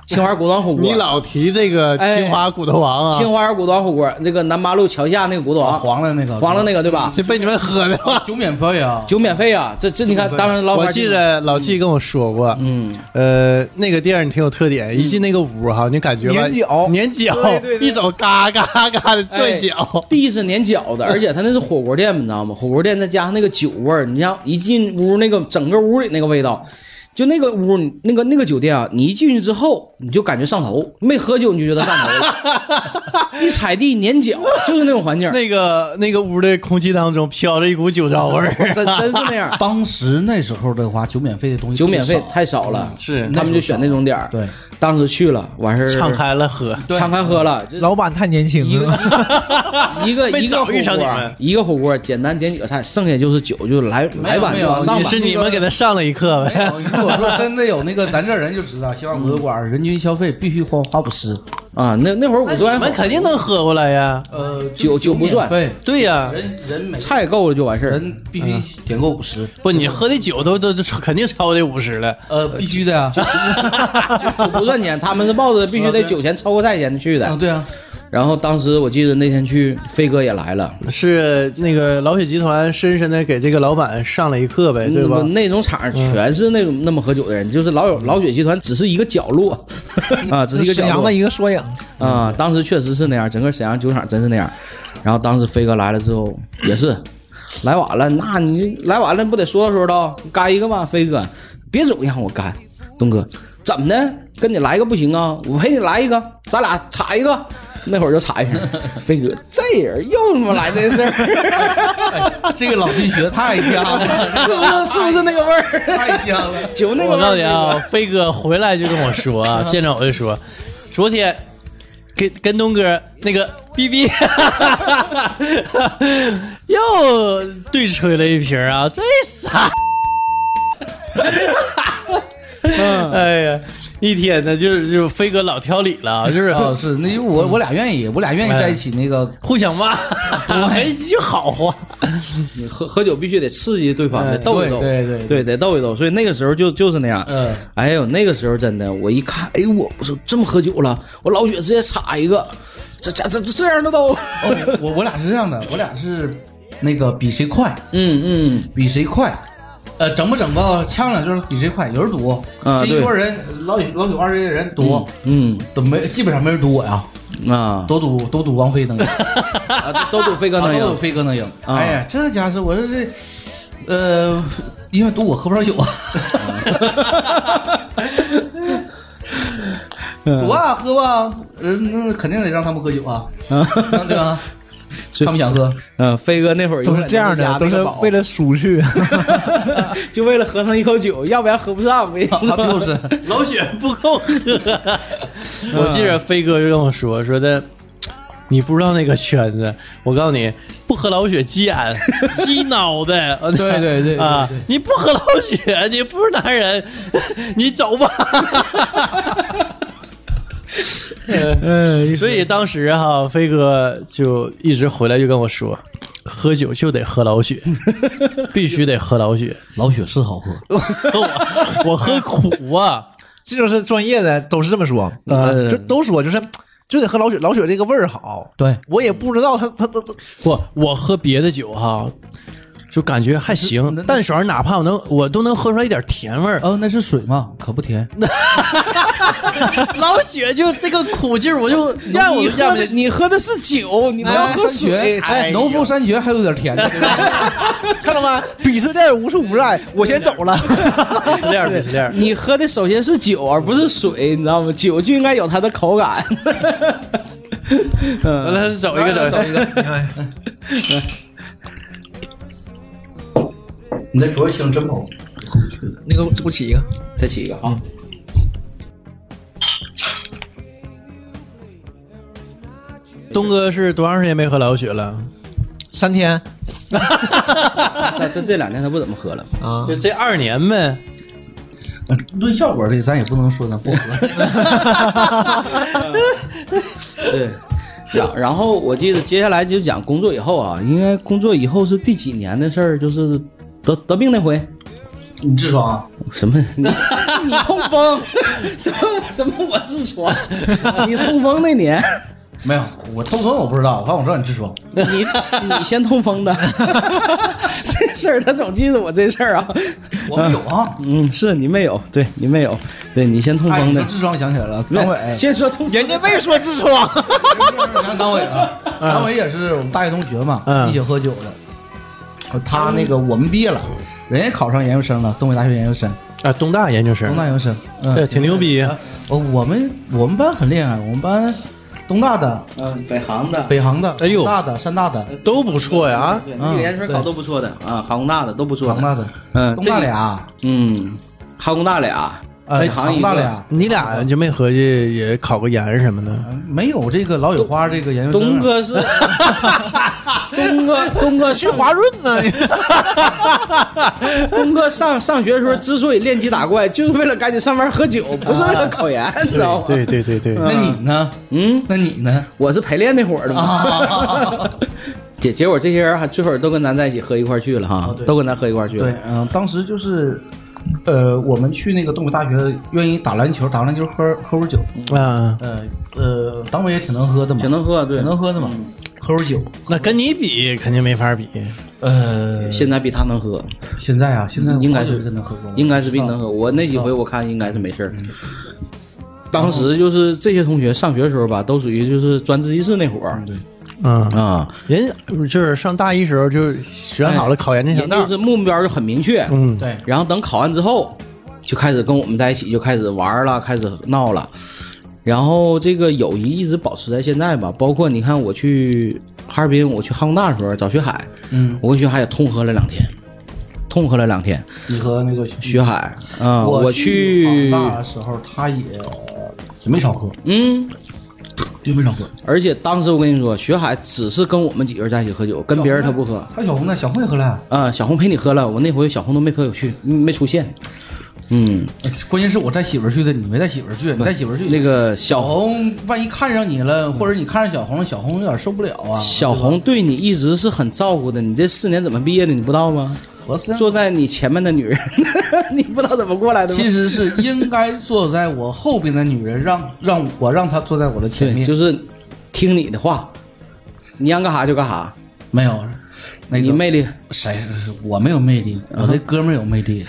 清华骨头火锅，你老提这个清华骨头王啊，清华骨头火锅，这个南八路桥下那个骨头啊，王，黄了那个，黄了那个对吧？这被你们喝的吧？酒免费啊，酒免费啊，这这你看，当时老板我记得老季跟我说过，嗯，呃，那个店儿挺有特点，一进那个屋哈，你感觉吧，粘脚粘脚一手嘎嘎嘎的拽脚，地是粘脚的，而且它那是火锅店，你知道吗？火锅店再加上那个酒味儿，你像一进屋那个整个屋里那个味道，就那个屋，那个那个酒店啊，你一进去之后，你就感觉上头，没喝酒你就觉得上头了，*laughs* 一踩地粘脚，就是那种环境，那个那个屋的空气当中飘着一股酒糟味儿，*laughs* 真真是那样。当时那时候的话，酒免费的东西酒免费太少了，是。他们就选那种点儿。对，当时去了，完事儿敞开了喝。敞开喝了，这老板太年轻一个了，一个 *laughs* 一个火锅，一个火锅简单点几个菜，剩下就是酒，就来来碗就往上是。你们给他上了一课呗。没有，如果说真的有那个咱这人就知道，西湾火锅馆人均消费必须花花五十，啊，那那会儿五十块钱你们肯定能喝过来呀。呃，酒酒不算对，对呀，人人每菜够了就完事儿。人必须点够五十，不，你喝的酒都都都肯定超这五十了。呃，必须的呀，*laughs* 酒不赚钱，他们是抱着必须得酒钱超过菜钱去啊，的。对啊，然后当时我记得那天去，飞哥也来了，是那个老雪集团深深的给这个老板上了一课呗，对吧那？那种场全是那种那么喝酒的人，就是老有老雪集团只是一个角落 *laughs* 啊，只是一个角落沈阳的一个缩影。啊。当时确实是那样，整个沈阳酒厂真是那样。然后当时飞哥来了之后也是来晚了，那你来晚了不得说道说道，干一个吧，飞哥，别总让我干，东哥怎么的？跟你来一个不行啊？我陪你来一个，咱俩踩一个。那会儿就踩一下，*laughs* 飞哥这人又他妈来这事儿，这个老军学太香了，*laughs* 是不是是不是那个味儿？*laughs* 太香了。酒那个我告诉你。啊，飞哥回来就跟我说啊，见着我就说，昨天跟跟东哥那个 B B 又对吹了一瓶啊，这傻。哎呀，*laughs* 一天呢，就是就是飞哥老挑理了，就是啊，是那因为我我俩愿意，我俩愿意在一起那个 *laughs* 互相骂，*laughs* 没，一句好话。你喝喝酒必须得刺激对方，哎得逗一逗，对对对对，得逗一逗。所以那个时候就就是那样。嗯哎呦，那个时候真的，我一看，哎呦，我我说这么喝酒了，我老雪直接插一个，这这这这这样的都，哦，我我俩是这样的，我俩是那个比谁快，嗯嗯，比谁快。呃，整不整吧，呛两就是比谁快，有人赌。啊这一桌人老许老九二这些人赌，嗯都没基本上没人赌我呀，啊，都赌都赌王菲能赢，*laughs* 啊都赌飞哥能赢 *laughs* 都赌赢，飞哥能赢。啊哎呀，这家伙，我说这，呃，因为赌我喝不上酒啊，*laughs* 赌啊喝吧，人那肯定得让他们喝酒啊，对吧？他们想喝，嗯，飞哥那会儿都是这样的，都是为了输去。*laughs* 就为了喝上一口酒，要不然喝不上，没他就是 *laughs* 老雪不够喝。我记着飞哥就跟我说说的，你不知道那个圈子，我告诉你，不喝老雪鸡眼、*laughs* 鸡脑袋。对对对对啊！你不喝老雪，你不是男人，你走吧。嗯 *laughs* *laughs* 所以当时哈，飞哥就一直回来就跟我说，喝酒就得喝老雪，*laughs* 必须得喝老雪。老雪是好喝，我我喝苦啊，这就是专业的，都是这么说，嗯就都说就是就得喝老雪，老雪这个味儿好。对，我也不知道他他他他不，我喝别的酒哈，就感觉还行，淡爽，哪怕我能我都能喝出来一点甜味儿。哦，那是水吗，可不甜。*laughs* 老雪就这个苦劲儿，我就让我你让不喝的你喝的是酒，你不要喝山泉水，。哎，农夫山泉还有点甜呢，对吧？*laughs* 看到吗？鄙视链无处不在，我先走了。*laughs* 鄙视链儿，鄙视链儿。你喝的首先是酒，而不是水，你知道吗？酒就应该有它的口感。嗯，来走一个，走一个。你在桌上听真不好。那个，给我起一个，再起一个啊！东哥是多长时间没喝老雪了？三天这 *laughs* 这这两天他不怎么喝了。啊，就这二年呗。论效果的，咱也不能说咱不喝。*laughs* 对，然然后我记得接下来就讲工作以后啊，应该工作以后是第几年的事儿？就是得得病那回。你痔疮啊？什么？你 *laughs* 你痛风？什么什么？我痔疮？你痛风那年，*laughs* 没有，我痛风我不知道，反正我知道你痔疮。你你先痛风的，*laughs* 这事儿他总记得我这事儿啊。我没有啊。嗯，是你没有，对你没有，对你先痛哎，风的。痔疮想起来了，党委，先说痛，人家没说痔疮，想党委啊，党委也是我们大学同学嘛，嗯一起喝酒的。他那个我们毕业了，人家考上研究生了，东北大学研究生，啊，东大研究生。东，大研究生，嗯对，挺牛逼。哦，我们我们班很厉害，我们班东大的、嗯，北航的，北航的、哎呦。北大的、山大的、都不错呀。对，那个研究生考都不错的啊，航工大的都不错航大的、嗯，东大，俩，嗯，航工大俩，呃，北航一个航大俩，你俩就没合计也考个研什么的？嗯没有这个老友花这个研究生。东哥是 *laughs* 东哥，东哥是华润呢？你 *laughs* 东哥上上学的时候之所以练级打怪，就是为了赶紧上班喝酒，不是为了考研，你知道吗？对对对对对，那你呢？嗯，那你呢？我是陪练那会儿的嘛。*laughs* 啊，结结果这些人还最后都跟咱在一起喝一块儿去了哈，对都跟咱喝一块儿去了。对，嗯，当时就是，呃，我们去那个东北大学，愿意打篮球，打完篮球喝喝会酒。啊，呃呃，党委也挺能喝的嘛，挺能喝，对。挺，能喝的嘛，喝会酒。那跟你比肯定没法比。呃，现在比他能喝，现在啊，现在应该是跟他喝过，应该是比你能喝。我那几回我看应该是没事儿。当时就是这些同学上学的时候吧，都属于就是专自习室那会儿。对，嗯，啊，人就是上大一时候就选好了考研那条道人就。是目标就很明确。嗯，对，然后等考完之后，就开始跟我们在一起，就开始玩了，开始闹了。然后这个友谊一直保持在现在吧，包括你看我去哈尔滨，我去哈工大的时候找徐海，嗯，我跟徐海也痛喝了两天，痛喝了两天。你和那个徐海啊、我去去，杭大的时候，他也也没少喝，嗯，也没少喝。而且当时我跟你说，雪海只是跟我们几个人在一起喝酒，跟别人他不喝。还有小红呢，小红也喝了。啊、小红陪你喝了，我那回小红都没陪我去，没出现。嗯，关键是我带媳妇儿去的，你没带媳妇儿去，你带媳妇儿去。那个小小红万一看上你了，或者你看上小红，小红有点受不了啊。小红对你一直是很照顾的，你这四年怎么毕业的，你不知道吗？我是坐在你前面的女人，*laughs* 你不知道怎么过来的？其实是应该坐在我后边的女人，让让我让她坐在我的前，面。就是听你的话，你让干啥就干啥。没有，那个你魅力，谁？我没有魅力，我那哥们儿有魅力。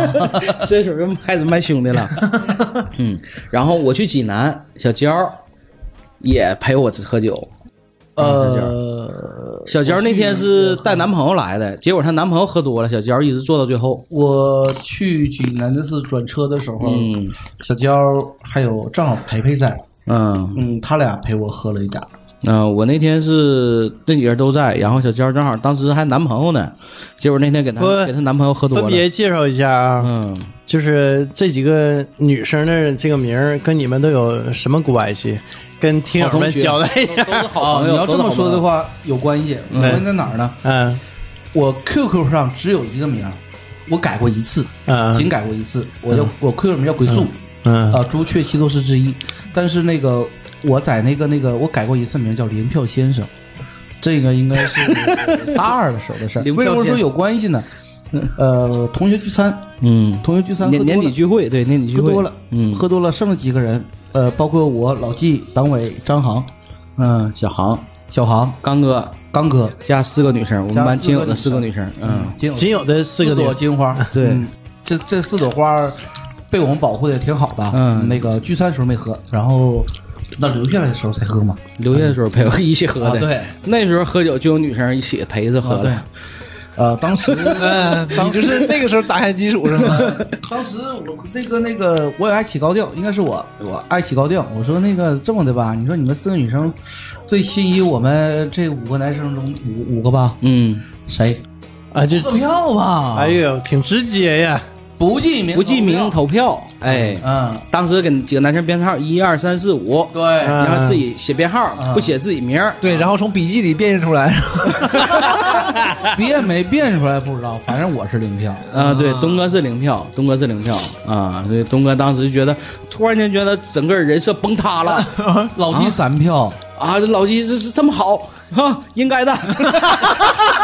*laughs* 这时候又开始卖兄弟了。*laughs* 嗯，然后我去济南，小娇也陪我喝酒。呃，小娇那天是带男朋友来的，结果她男朋友喝多了，小娇一直坐到最后。我去济南那次转车的时候，嗯小娇还有正好培培在，嗯嗯，他俩陪我喝了一点儿。嗯、我那天是那几个人都在，然后小娇正好当时还男朋友呢，结果那天给她给她男朋友喝多了。分别介绍一下啊，嗯，就是这几个女生的这个名儿跟你们都有什么关系？跟听友们交代一下。都都是好啊，朋友。你要这么说的话，有关系。有关系在哪儿呢？嗯我 QQ 上只有一个名，我改过一次，嗯仅改过一次。我叫我 QQ 名叫鬼宿，嗯啊，朱雀七斗士之一。但是那个我在那个那个我改过一次名叫林票先生，这个应该是大二的时候的事儿。*laughs* 粮票先生为什么说有关系呢？呃，同学聚餐，嗯，同学聚餐年年底聚会，对年底聚会喝多了，嗯，喝多了，剩了几个人，呃，包括我老纪、党委、张航，嗯、小航、小航、刚哥刚哥，加四个女生，我们班仅有的四个女生嗯，仅有仅有的四个朵金花，*laughs* 对。嗯这这四朵花被我们保护的也挺好的。嗯。那个聚餐的时候没喝，然后那留下来的时候才喝嘛。留下的时候陪我一起喝的，啊对，那时候喝酒就有女生一起陪着喝啊对。了，呃，当时 *laughs* 嗯，你就是那个时候打下基础是吗？*laughs* 当时我那个那个我也爱起高调，应该是我我爱起高调。我说那个这么的吧，你说你们四个女生最心仪我们这五个男生中五五个吧，嗯，谁？啊，就投票吧，哎呦，挺直接呀。不记名，不记名，投票，哎，嗯，当时给几个男生编号一二三四五，对，然后自己写编号，嗯。不写自己名儿，对，然后从笔记里辨认出来。*laughs* 变没变出来不知道，反正我是零票。啊，对，东哥是零票，东哥是零票啊，对，东哥当时就觉得，突然间觉得整个人设崩塌了。*laughs* 老鸡三票，啊，这老鸡这是这么好哈，应该的，*laughs*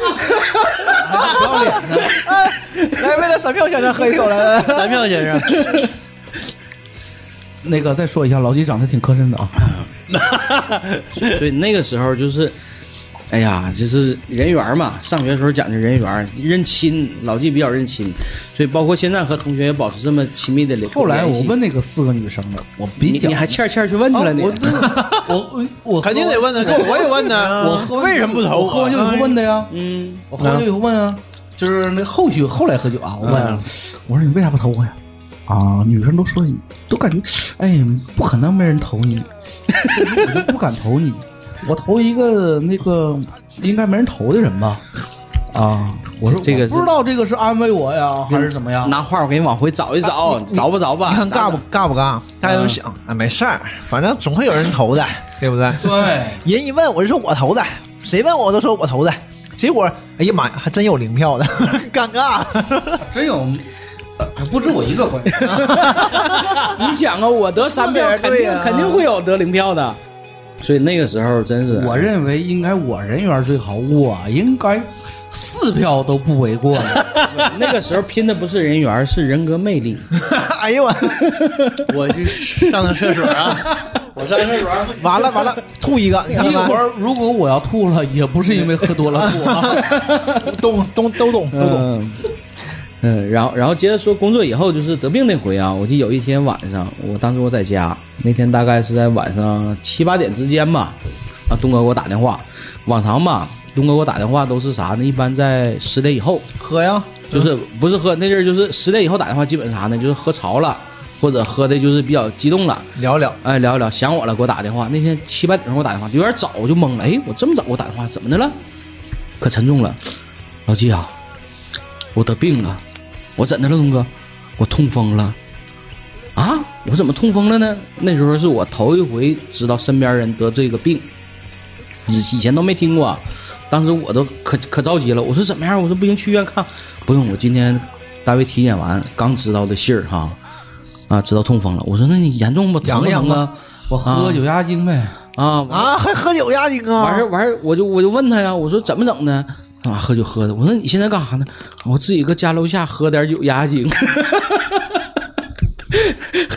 不要脸的。来，为了三票先生喝一口来来。三票先生，那个再说一下，老纪长得挺磕碜的啊。*laughs* 所以那个时候就是，哎呀，就是人缘嘛，上学的时候讲究人缘，认亲，老纪比较认亲，所以包括现在和同学也保持这么亲密的联系后来我问那个四个女生了，我比较你你还欠欠去问去了你，啊我我我 *laughs* 肯定得问的，我也问他，我喝为什么不投？我喝完酒以后问的呀，嗯，我喝完酒以后问啊，就是那后续后来喝酒啊，我问嗯。我说你为啥不投我呀？啊，女生都说你都感觉，哎，不可能没人投你，*laughs* 我就不敢投你，我投一个那个应该没人投的人吧。啊，我说这个不知道这个是安慰我呀，还是怎么样？拿话我给你往回找一找，找不着吧？你看尬不尬不尬？大家都想啊，没事儿，反正总会有人投的，*laughs* 对不对？对，人一问我就说我投的，谁问我我都说我投的，结果哎呀妈呀，还真有零票的，*laughs* 尴尬。真有，呃不止我一个关系。*laughs* 你想啊，我得三票，肯定对呀肯定会有得零票的。所以那个时候真是我认为应该我人缘最好，我应该四票都不为过。*laughs* 那个时候拼的不是人缘，是人格魅力。*laughs* 哎呦我，*laughs* 我去上趟厕所啊，我上厕所，完了完了，吐一个，你一会儿如果我要吐了，也不是因为喝多了吐啊。懂懂都懂都懂。嗯嗯，然后然后接着说工作以后就是得病那回啊，我记得有一天晚上，我当时我在家，那天大概是在晚上七八点之间吧，啊，东哥给我打电话，往常吧，东哥给我打电话都是啥呢？一般在十点以后，喝呀，就是不是喝那阵儿就是十点以后打电话，基本啥呢？就是喝潮了，或者喝的就是比较激动了，聊聊。哎，聊一聊，想我了，给我打电话。那天七八点钟给我打电话，有点早，我就懵了。哎，我这么早给我打电话，怎么的了？可沉重了，老季啊，我得病了，我怎的了，东哥？我痛风了。啊，我怎么痛风了呢？那时候是我头一回知道身边人得这个病，以以前都没听过。当时我都可可着急了，我说怎么样？我说不行，去医院看。不用，我今天单位体检完，刚知道的信儿哈，啊，知道痛风了。我说那你严重不？疼不疼啊？我喝酒压惊呗。啊完啊，还喝酒压惊啊！完事儿完事儿，我就我就问他呀，我说怎么整的？啊，喝酒喝的。我说你现在干啥呢？我自己搁家楼下喝点酒压惊，*laughs*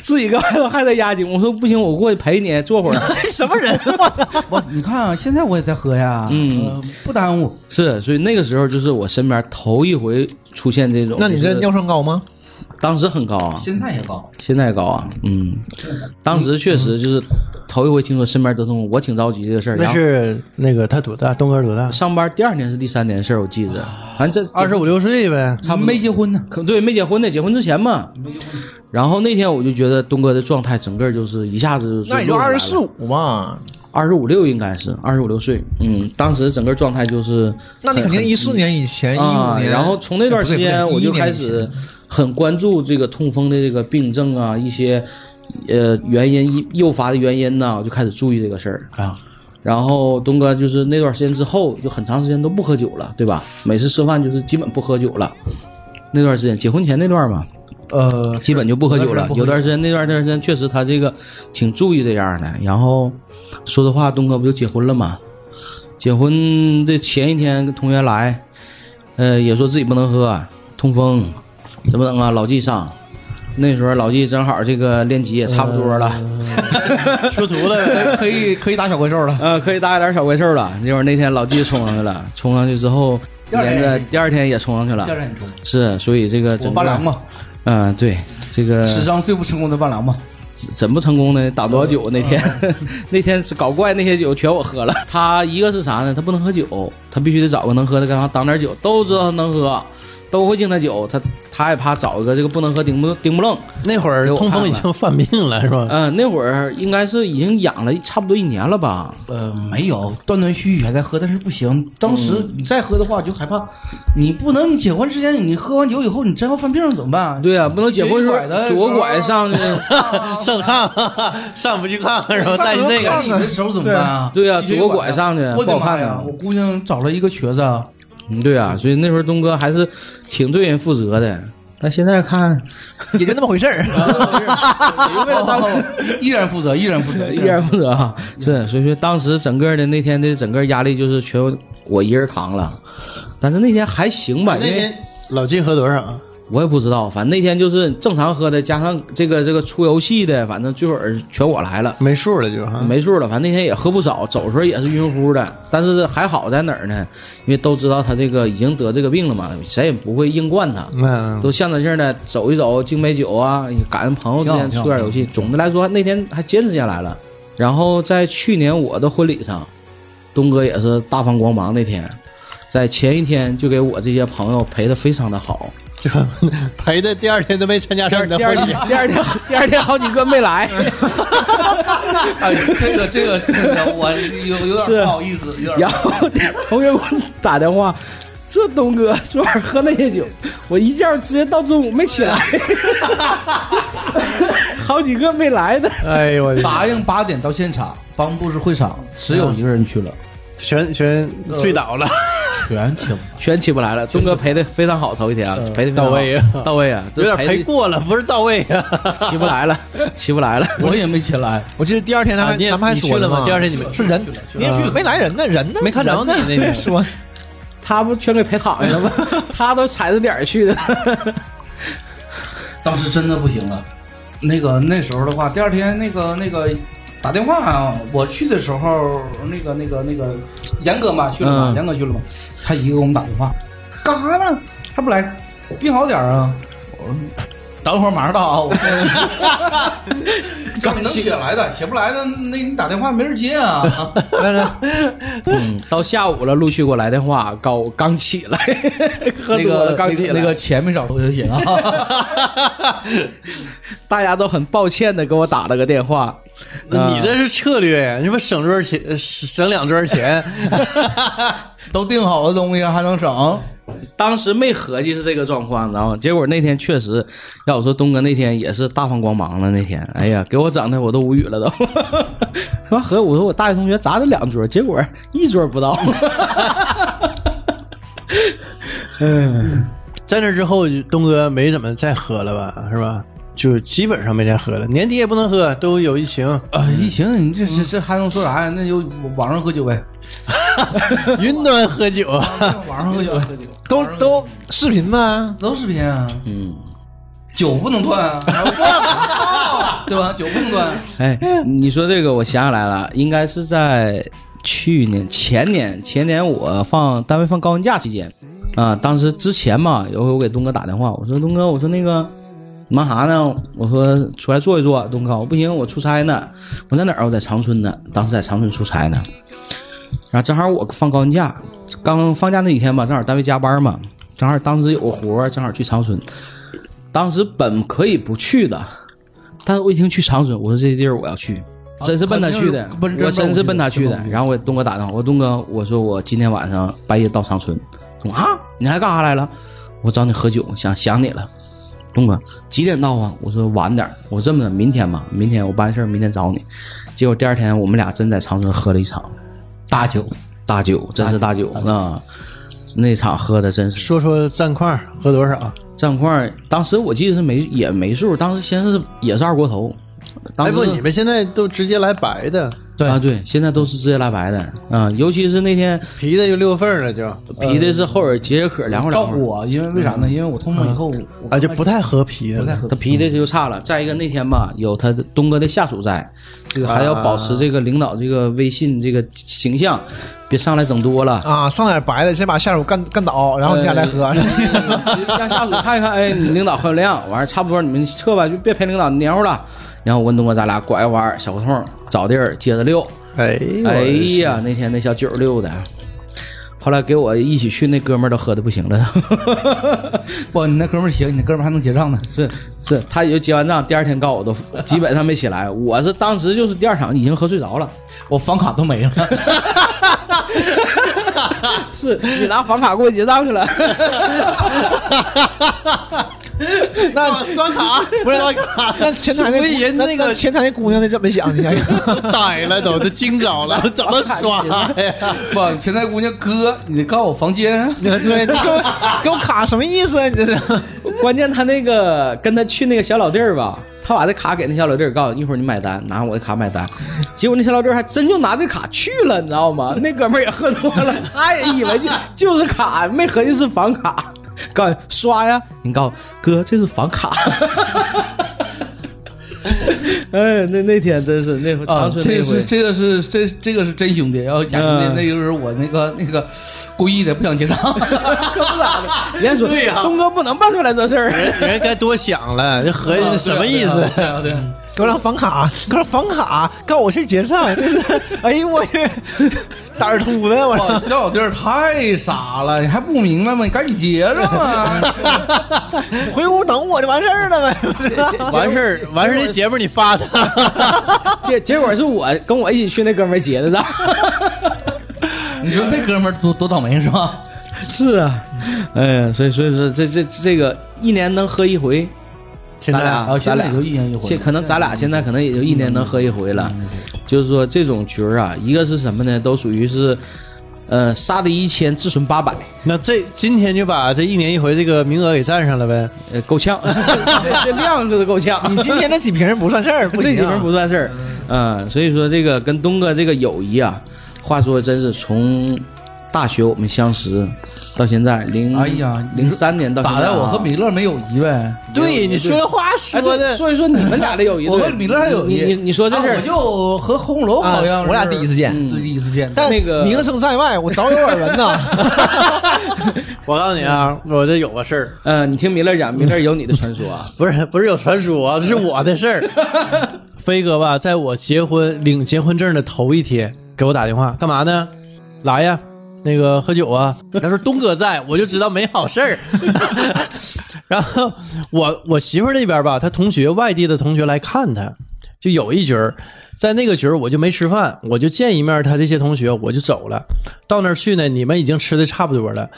自己搁外头还在压惊。我说不行，我过去陪你坐会儿。*laughs* 什么人？*laughs* 我你看啊，现在我也在喝呀，嗯呃不耽误。是，所以那个时候就是我身边头一回出现这种。那你这尿酸高吗？当时很高啊，现在也高，现在高啊，嗯，当时确实就是头一回听说身边得痛风，我挺着急这个事儿。那是那个他多大？东哥多大？上班第二年是第三年的事儿，我记着，反正这二十五六岁呗。差不多没结婚呢。可对，没结婚呢，结婚之前嘛。然后那天我就觉得东哥的状态整个就是一下子那也就二十四，五嘛。二十五六应该是二十五六岁。嗯，当时整个状态就是那你肯定一四年以前，一啊五，年。然后从那段时间我就开始年很关注这个痛风的这个病症啊，一些呃原因诱发的原因呢，我就开始注意这个事儿啊。然后东哥就是那段时间之后，就很长时间都不喝酒了，对吧？每次吃饭就是基本不喝酒了。那段时间结婚前那段嘛，呃，基本就不喝酒了。有段时间，那段段时间确实他这个挺注意这样的。然后说的话，东哥不就结婚了吗？结婚的前一天，同学来，呃，也说自己不能喝，痛风，怎么整啊？老纪上，那时候老纪正好这个练级也差不多了，出图了。*laughs* 可以可以打小怪兽了。呃，可以打一点小怪兽了。那会儿那天老纪冲上去了，冲上去之后，连着第二天也冲上去了第。二天你说，是，所以这个我整个伴郎嘛，嗯、对，这个史上最不成功的伴郎嘛。怎么成功呢？打多少酒那天？*laughs* 那天是搞怪，那些酒全我喝了。他一个是啥呢？他不能喝酒，他必须得找个能喝的，干啥挡点酒。都知道他能喝，都会敬他酒，他他也怕找一个这个不能喝顶不顶不愣。那会儿痛风已经犯病了，是吧？嗯、那会儿应该是已经养了差不多一年了吧？呃，没有，断断续续还在喝，但是不行。当时你再喝的话，就害怕，你不能结婚之前你喝完酒以后，你真要犯病怎么办？对呀、不能结婚时候左拐上去。*laughs* 上炕上不去炕，然后带着那个。你的时候怎么办啊？对呀、一瘸左拐上去我不好看的妈呀！我。姑娘找了一个瘸子，啊嗯，对啊、所以那时候东哥还是挺对人负责的。但现在看，也就那么回事儿。*laughs* 为了当依然负责，依然负责，依然负责啊，是，所以说当时整个的那天的整个压力就是全我一人扛了，但是那天还行吧，因为那天老金喝多少？我也不知道，反正那天就是正常喝的，加上这个这个出游戏的，反正最后儿全我来了。没数了就哈。没数了，反正那天也喝不少，走的时候也是晕乎的，但是还好在哪儿呢？因为都知道他这个已经得这个病了嘛，谁也不会硬灌他，嗯，都象征性的走一走，敬杯酒啊，感恩朋友之间出点游戏。总的来说，那天还坚持下来了。然后在去年我的婚礼上，东哥也是大放光芒那天，在前一天就给我这些朋友陪的非常的好。就 *laughs* 陪的第二天都没参加上你的第二婚礼。天，第二天，第二天好几个没来。*laughs* 哎，这个这个这个，我有有是。点不好意思，有点。然后 *laughs* 同学给我打电话，这东哥昨晚喝那些酒，我一觉直接到中午没起来，好几个没来的。哎呦我的答应八点到现场帮布置会场，只有一个人去了，全全醉倒了，全请。全起不来了，东哥赔的非常好，头一天啊，陪的到位啊到位啊，*laughs* 有点陪陪过了，不是到位啊。起不来了，*laughs* 起不来了。我也没起来，我记得第二天他啊你也们咱们还你去了吗？第二天你们是人，你也去没来人呢，人呢？没看着呢人那天说他不全给陪躺下了吗？*laughs* 他都踩着点儿去的。当时真的不行了。那个那时候的话，第二天那个那个打电话啊，我去的时候，那个那个那个严哥嘛去了吗？嗯严哥去了嘛？他一个给我们打电话，干啥呢？还不来？病好点儿啊？我说等会儿马上到啊！我叫 *laughs* 你能起来的，起不来的，那你打电话没人接啊。*laughs* 嗯，到下午了，陆续给我来电话，告我刚起来，喝那多了个刚起来。那个钱没找着就行啊。*laughs* 大家都很抱歉的给我打了个电话。那你这是策略呀？你不省桌钱，省两桌钱，都订好的东西还能省？当时没合计是这个状况，你知道吗？结果那天确实，要我说东哥那天也是大放光芒了。那天，哎呀，给我整的我都无语了都。*laughs* 说合我说我大学同学砸了两桌，结 *laughs* 果一桌不到。*laughs* 嗯，在那之后，东哥没怎么再喝了吧？是吧？就基本上没再喝了，年底也不能喝，都有疫情，啊，疫情，你这这这还能说啥呀？那就网上喝酒呗，*laughs* 云端喝酒。网上喝酒，喝酒都都视频吗？都视频啊，嗯，*laughs* 酒不能断啊，对吧？酒不能断，哎，你说这个，我想起来了，应该是在去年、前年、前年我放单位放高温假期间，啊，当时之前嘛，有回我给东哥打电话，我说东哥，我说那个你忙啥呢？我说出来坐一坐。东哥，我不行，我出差呢。我在哪儿？我在长春呢，当时在长春出差呢。然后正好我放高温假，刚放假那几天吧，正好单位加班嘛，正好当时有个活儿，正好去长春。当时本可以不去的，但是我一听去长春，我说这地儿我要去，真是奔他去的，我真是奔他去的然后我给东哥打电话，我说东哥，我说我今天晚上半夜到长春。东啊，你来干啥来了？我找你喝酒，想想你了。东哥几点到啊？我说晚点儿我这么的，明天吧，明天我办事儿，明天找你。结果第二天我们俩真在长春喝了一场大酒，大酒，真是大酒啊！那场喝的真是说说战况，喝多少？战况，当时我记得是没也没数，当时先是也是二锅头，当哎不，时你们现在都直接来白的，对啊对，现在都是直接拉白的啊，尤其是那天皮的就溜缝了就，皮的是后耳解解渴，凉快凉快。顾我，因为为啥呢？因为我通风以后，我啊就不太喝皮的。不太喝他皮的就差了。再一个那天吧，有他东哥的下属在，这个还要保持这个领导这个微信这个形象，别上来整多了。啊，上点白的，先把下属干干倒，然后你俩再喝。*laughs* 呃让下属看一看，哎，你领导很有量，完事儿差不多你们撤吧，就别陪领导黏糊了。然后我跟东哥咱俩拐个弯小胡同找地儿接着溜。哎哎呀，那天那小酒溜的，后来给我一起去那哥们儿都喝的不行了。*laughs* 不，你那哥们儿行，你那哥们儿还能结账呢。*laughs* 是是，他也就结完账，第二天告我都基本上没起来。*laughs* 我是当时就是第二场已经喝睡着了。我房卡都没了，是你拿房卡给我结账去了。*laughs* 那刷卡不是刷卡，*laughs* 那前台那为人那个前台那姑娘那怎么想？你 *laughs* 想想，呆了都，都惊着了，怎么刷呀？不，前台姑娘哥，你告诉我房间。对，你给我给我卡什么意思啊？你这是？关键他那个跟他去那个小老弟儿吧，他把这卡给那小老弟儿，告诉一会儿你买单，拿我的卡买单。结果那小老弟儿还真就拿这卡去了，你知道吗？那哥们儿也喝多了，他也以为就就是卡，没合计是房卡。告诉你刷呀，你告诉哥这是房卡。*laughs* 哎，那那天真是那回啊长，春那回这个是，这个是这这个是真兄弟，要是假兄弟，嗯那就是我那个那个故意的，不想结账。可不咋的。人家说对呀东哥不能办出来这事儿。人人该多想了，这合计什么意思？对啊对啊，给我张房卡，给我张房卡，告我去结账，这是，哎呦我去，胆儿秃的我哇，小老弟儿太傻了，你还不明白吗？你赶紧结上啊！*laughs* 回屋等我就完事儿了呗。完事儿完事儿，这节目你发他，*laughs* 结结果是我跟我一起去那哥们儿结的账。*laughs* 你说那哥们儿多多倒霉是吧？是啊，哎呀，所以所以说这这这个一年能喝一回，现在咱俩啊，现在咱俩也就一年一回现，可能咱俩现在可能也就一年能喝一回了。就是说这种局儿啊，一个是什么呢？都属于是，呃，杀敌一千，自损八百，那这今天就把这一年一回这个名额给占上了呗。呃，够呛，*laughs* 这这量就是够呛。你今天这几瓶不算事儿，*laughs* 这几瓶不算事儿，嗯，所以说这个跟东哥这个友谊啊，话说真是从大学我们相识到现在零，哎呀零三年到现在啊咋的？我和米勒没友谊呗？对，你说这话说的，说一说你们俩的友谊，我和米勒还有谊。你你你说这事儿啊我，就和红楼啊好像是我俩第一次见第一次见。但那个名声在外，我早有耳闻呐。*laughs* *laughs* 我告诉你啊，我这有个事儿，嗯，你听米勒讲，米勒有你的传说啊，*laughs* 不是不是有传说啊，这是我的事儿。飞哥吧，在我结婚领结婚证的头一天给我打电话，干嘛呢？来呀，那个喝酒啊。他说东哥在，我就知道没好事儿。*laughs* 然后我我媳妇儿那边吧，她同学外地的同学来看她，就有一局儿，在那个局儿我就没吃饭，我就见一面他这些同学，我就走了。到那儿去呢，你们已经吃的差不多了。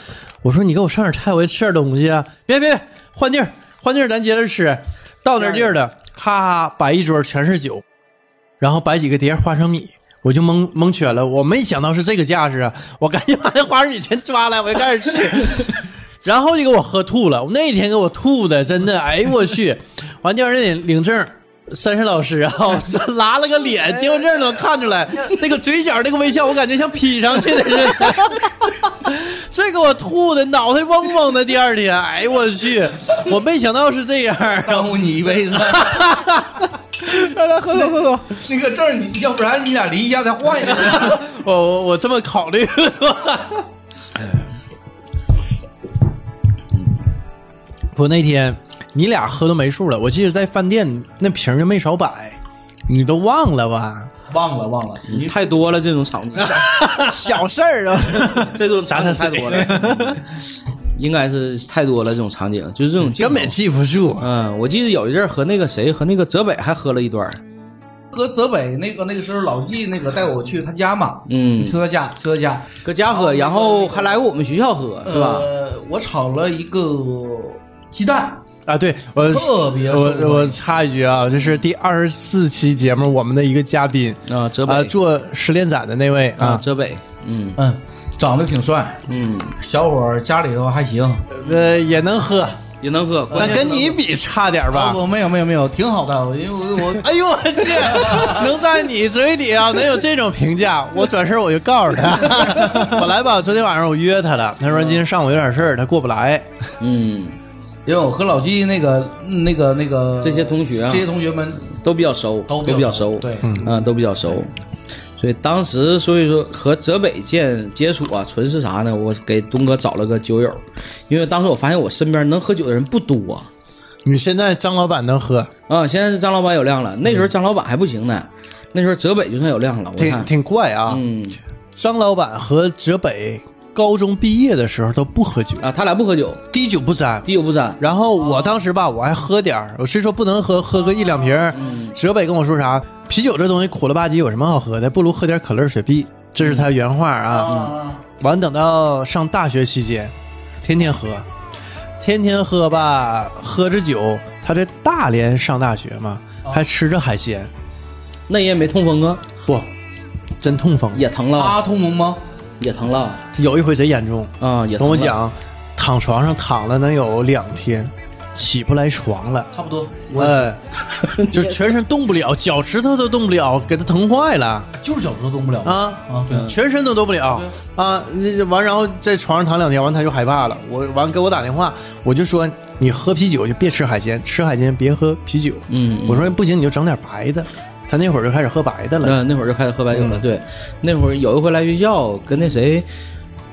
我说你给我上点菜，我得吃点东西啊！别别别，换地儿换地儿，咱接着吃。到那地儿了，咔摆一桌全是酒，然后摆几个碟花生米，我就蒙蒙圈了。我没想到是这个架势啊！*laughs* 我赶紧把那花生米全抓来，我就开始吃。*laughs* 然后就给我喝吐了，我那天给我吐的，真的，哎呦我去！完第二天领领证，三十老师啊，*laughs* 拉了个脸，结婚证都看出来，那个嘴角那个微笑，我感觉像 P 上去的似的。*laughs* 这给我吐的脑袋嗡嗡的，第二天，哎呦我去！我没想到是这样啊。耽误你一辈子。*laughs* 来来，喝口喝口。那个证你要不然你俩离一下再换一个。我我我这么考虑过。我那天你俩喝都没数了，我记得在饭店那瓶儿就没少摆，你都忘了吧？忘了忘了，你太多了这种场景，*laughs* 小事儿啊，*laughs* 这种啥事太多了，*laughs* 应该是太多了这种场景，就是这种根本记不住。嗯，我记得有一阵儿和那个谁和那个泽北还喝了一段儿。和泽北那个那个时候老纪那个带我去他家嘛，嗯。去他家去他家。搁家喝，然后还来过我们学校喝，是吧？呃，我炒了一个鸡蛋，啊，对我特别我我插一句啊，这是第二十四期节目我们的一个嘉宾啊，泽啊，北做失恋展的那位啊，啊，泽北，嗯嗯，长得挺帅，嗯，小伙儿家里头还行，呃，也能喝，也能喝，那跟你比差点吧？我没有没有没有，挺好的，因为我我哎呦我去！能在你嘴里啊，能有这种评价，我转身我就告诉他。*laughs* 本来吧，昨天晚上我约他了，他说今天上午有点事儿，他过不来。嗯，因为我和老纪那个那个那个这些同学啊这些同学们都比较熟，都都比较熟，对，嗯，都比较熟。所以当时，所以说和泽北见接触啊，纯是啥呢？我给东哥找了个酒友，因为当时我发现我身边能喝酒的人不多你现在张老板能喝，啊。现在是张老板有量了，那时候张老板还不行呢，那时候泽北就算有量了。我看，挺挺怪啊。嗯张老板和泽北高中毕业的时候都不喝酒，啊，他俩不喝酒，滴酒不沾。滴酒不沾。然后我当时吧，我还喝点儿，我虽说不能喝，喝个一两瓶儿。泽北跟我说啥？啤酒这东西苦了吧唧，有什么好喝的？不如喝点可乐、雪碧。这是他原话啊。完，等到上大学期间，天天喝，天天喝吧，喝着酒。他在大连上大学嘛，还吃着海鲜，那也没痛风啊，不，真痛风。也疼了，阿通蒙吗？也疼了有一回贼严重，啊，也疼，跟我讲，躺床上躺了能有两天，起不来床了。差不多，呃，就全身动不了，脚趾头都动不了，给他疼坏了就是脚趾头动不了啊！啊，对，全身都动不了啊！那完，然后在床上躺两天，完他就害怕了。我完给我打电话，我就说你喝啤酒就别吃海鲜，吃海鲜别喝啤酒。嗯，嗯我说不行，你就整点白的。他那会儿就开始喝白的了。嗯，那会儿就开始喝白酒了。嗯对，那会儿有一回来学校，跟那谁，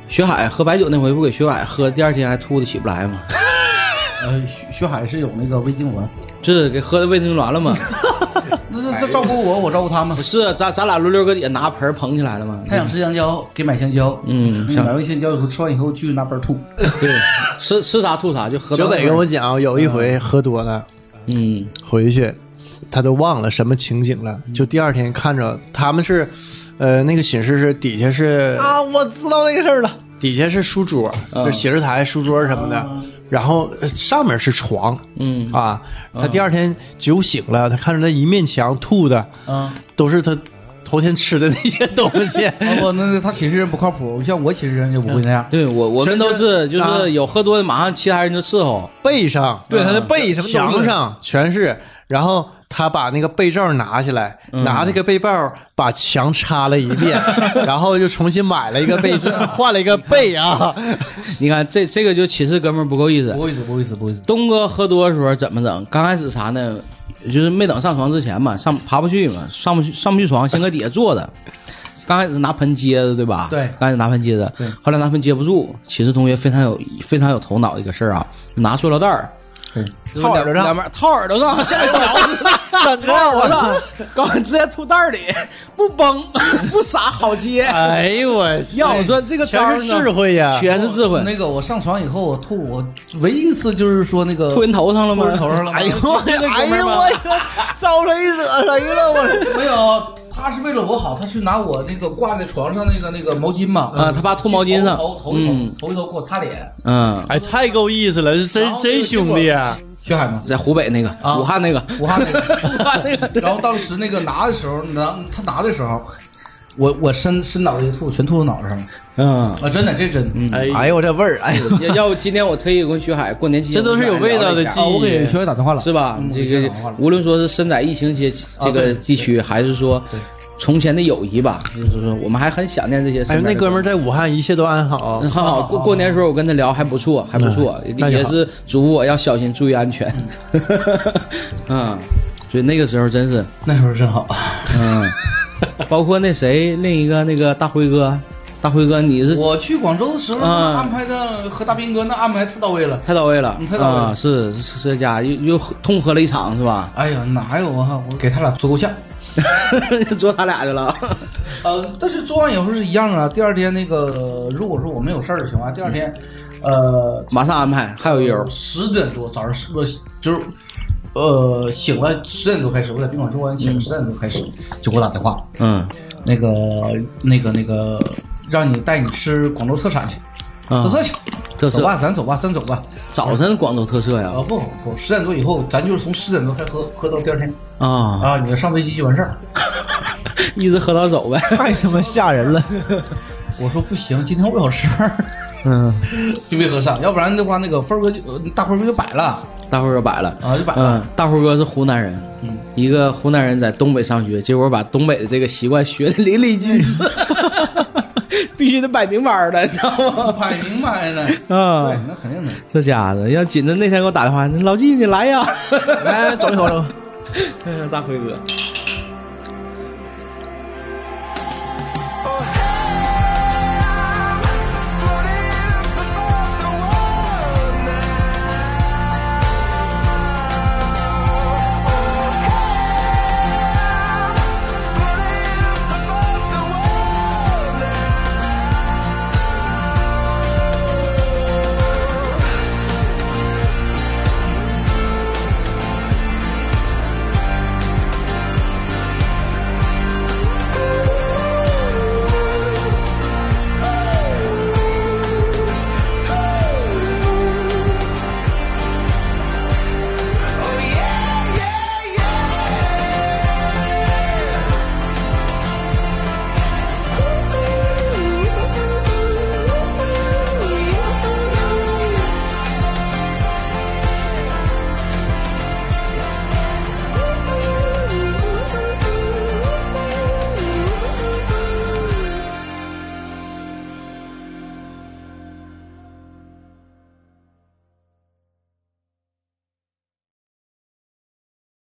学海喝白酒那回，不给学海喝，第二天还吐的起不来吗？*laughs* 呃，徐徐海是有那个胃痉挛，就是给喝的胃痉挛了嘛。*laughs* 那那他照顾我，我照顾他们不。是，咱咱俩轮流搁底下拿盆捧起来了吗？他想吃香蕉，给买香蕉。嗯想买完香蕉以后，吃完以后去拿盆吐。*laughs* 对，吃吃啥吐啥，就喝到就得跟我讲，有一回喝多了嗯回去，他都忘了什么情景了，就第二天看着他们是，呃，那个寝室是底下是啊，我知道那个事儿了。底下是书桌，嗯就写字台、书桌什么的，然后呃上面是床嗯啊。他第二天酒醒了，他看着那一面墙吐的嗯，都是他头天吃的那些东西。*laughs* 我那他寝室人不靠谱，像我寝室人就不会那样。对我我们都是就啊是有喝多的，马上其他人就伺候。背上对，他的背什么墙上全是，然后他把那个被罩拿下来，拿这个被罩把墙擦了一遍，*laughs* 然后又重新买了一个被罩，*laughs* 换了一个被啊。你看这这个就寝室哥们儿不够意思不。好意思，不好意思，不好意思。东哥喝多的时候怎么整？刚开始啥呢？就是没等上床之前嘛，上爬不去嘛，上不去上不去床，先搁底下坐着。刚开始拿盆接着，对吧？对刚开始拿盆接着，后来拿盆接不住。寝室同学非常有非常有头脑一个事儿啊，拿塑料袋儿，套耳朵上两边套耳朵上，像脚真的我操！刚直接吐袋里，不崩不撒，好接。哎呦我，要我说这个招儿呢全是智，慧呀！全是智慧。那个我上床以后我吐，我唯一一次就是说那个吐人头上了吗？吐人头上了吗哎呦 *laughs* 我，哎呦我招谁惹谁了我？没有，他是为了我好，他去拿我那个挂在床上那个那个毛巾嘛，啊他爸吐毛巾上。头头头一嗯。头头一头给我擦脸，嗯，哎，太够意思了，这个真兄弟啊！徐海吗，在湖北那个，啊。武汉那个，武汉那个，*laughs* 武汉那个，然后当时那个拿的时候，拿他拿的时候，我我伸伸脑袋一吐，全吐到脑袋上了嗯。啊！真的，这真，哎，哎呦我这味儿，哎呦，要要不今天我特意跟徐海过年期间，这都是有味道的记啊，忆我给徐海打电话了，是吧嗯？这个无论说是身在疫情期这个地区，还是说从前的友谊吧，就是说我们还很想念这些哎身，边的那哥们儿在武汉一切都安好嗯，很好。过过年的时候我跟他聊还不错，还不错，也那就好是嘱咐我要小心注意安全。*laughs* 嗯，所以那个时候真是，那时候真好，嗯，*laughs* 包括那谁，另一个那个大辉哥，大辉哥你是我去广州的时候，嗯安排的和大兵哥那安排太到位了。太到位了嗯，太到位了啊！是是这家又又喝痛喝了一场是吧？哎呀，哪有啊！我给他俩做够呛。*laughs* 做他俩去了。*laughs* 呃，但是做完以后是一样啊。第二天那个，如果说我没有事儿的情况下，第二天，呃，马上安排，还有一友，十点多早上是我就是，呃，醒了十点多开始，我在宾馆住完醒了十点多开始就给我打电话，嗯那个那个那个，让你带你吃广州特产去，啊特，色去，特色走吧，咱走吧，咱走吧。早晨广州特色呀啊不不不，十点多以后，咱就是从十点多开始喝喝到第二天啊，啊，你上飞机就完事儿。一直喝到走呗。*laughs* 太他妈吓人了！我说不行，今天我有事儿，嗯，*laughs* 就没喝上，要不然的话，那个峰儿哥就呃大辉哥就摆了大辉哥摆了。啊，就摆了。嗯，大辉哥是湖南人，嗯，一个湖南人在东北上学，结果把东北的这个习惯学的淋漓尽致，*laughs* 必须得摆明白的，你知道吗？摆明白的，啊对，那肯定的。这家子要紧着那天给我打电话，老纪你来呀，*laughs* 来走一口走。*laughs* 大辉哥，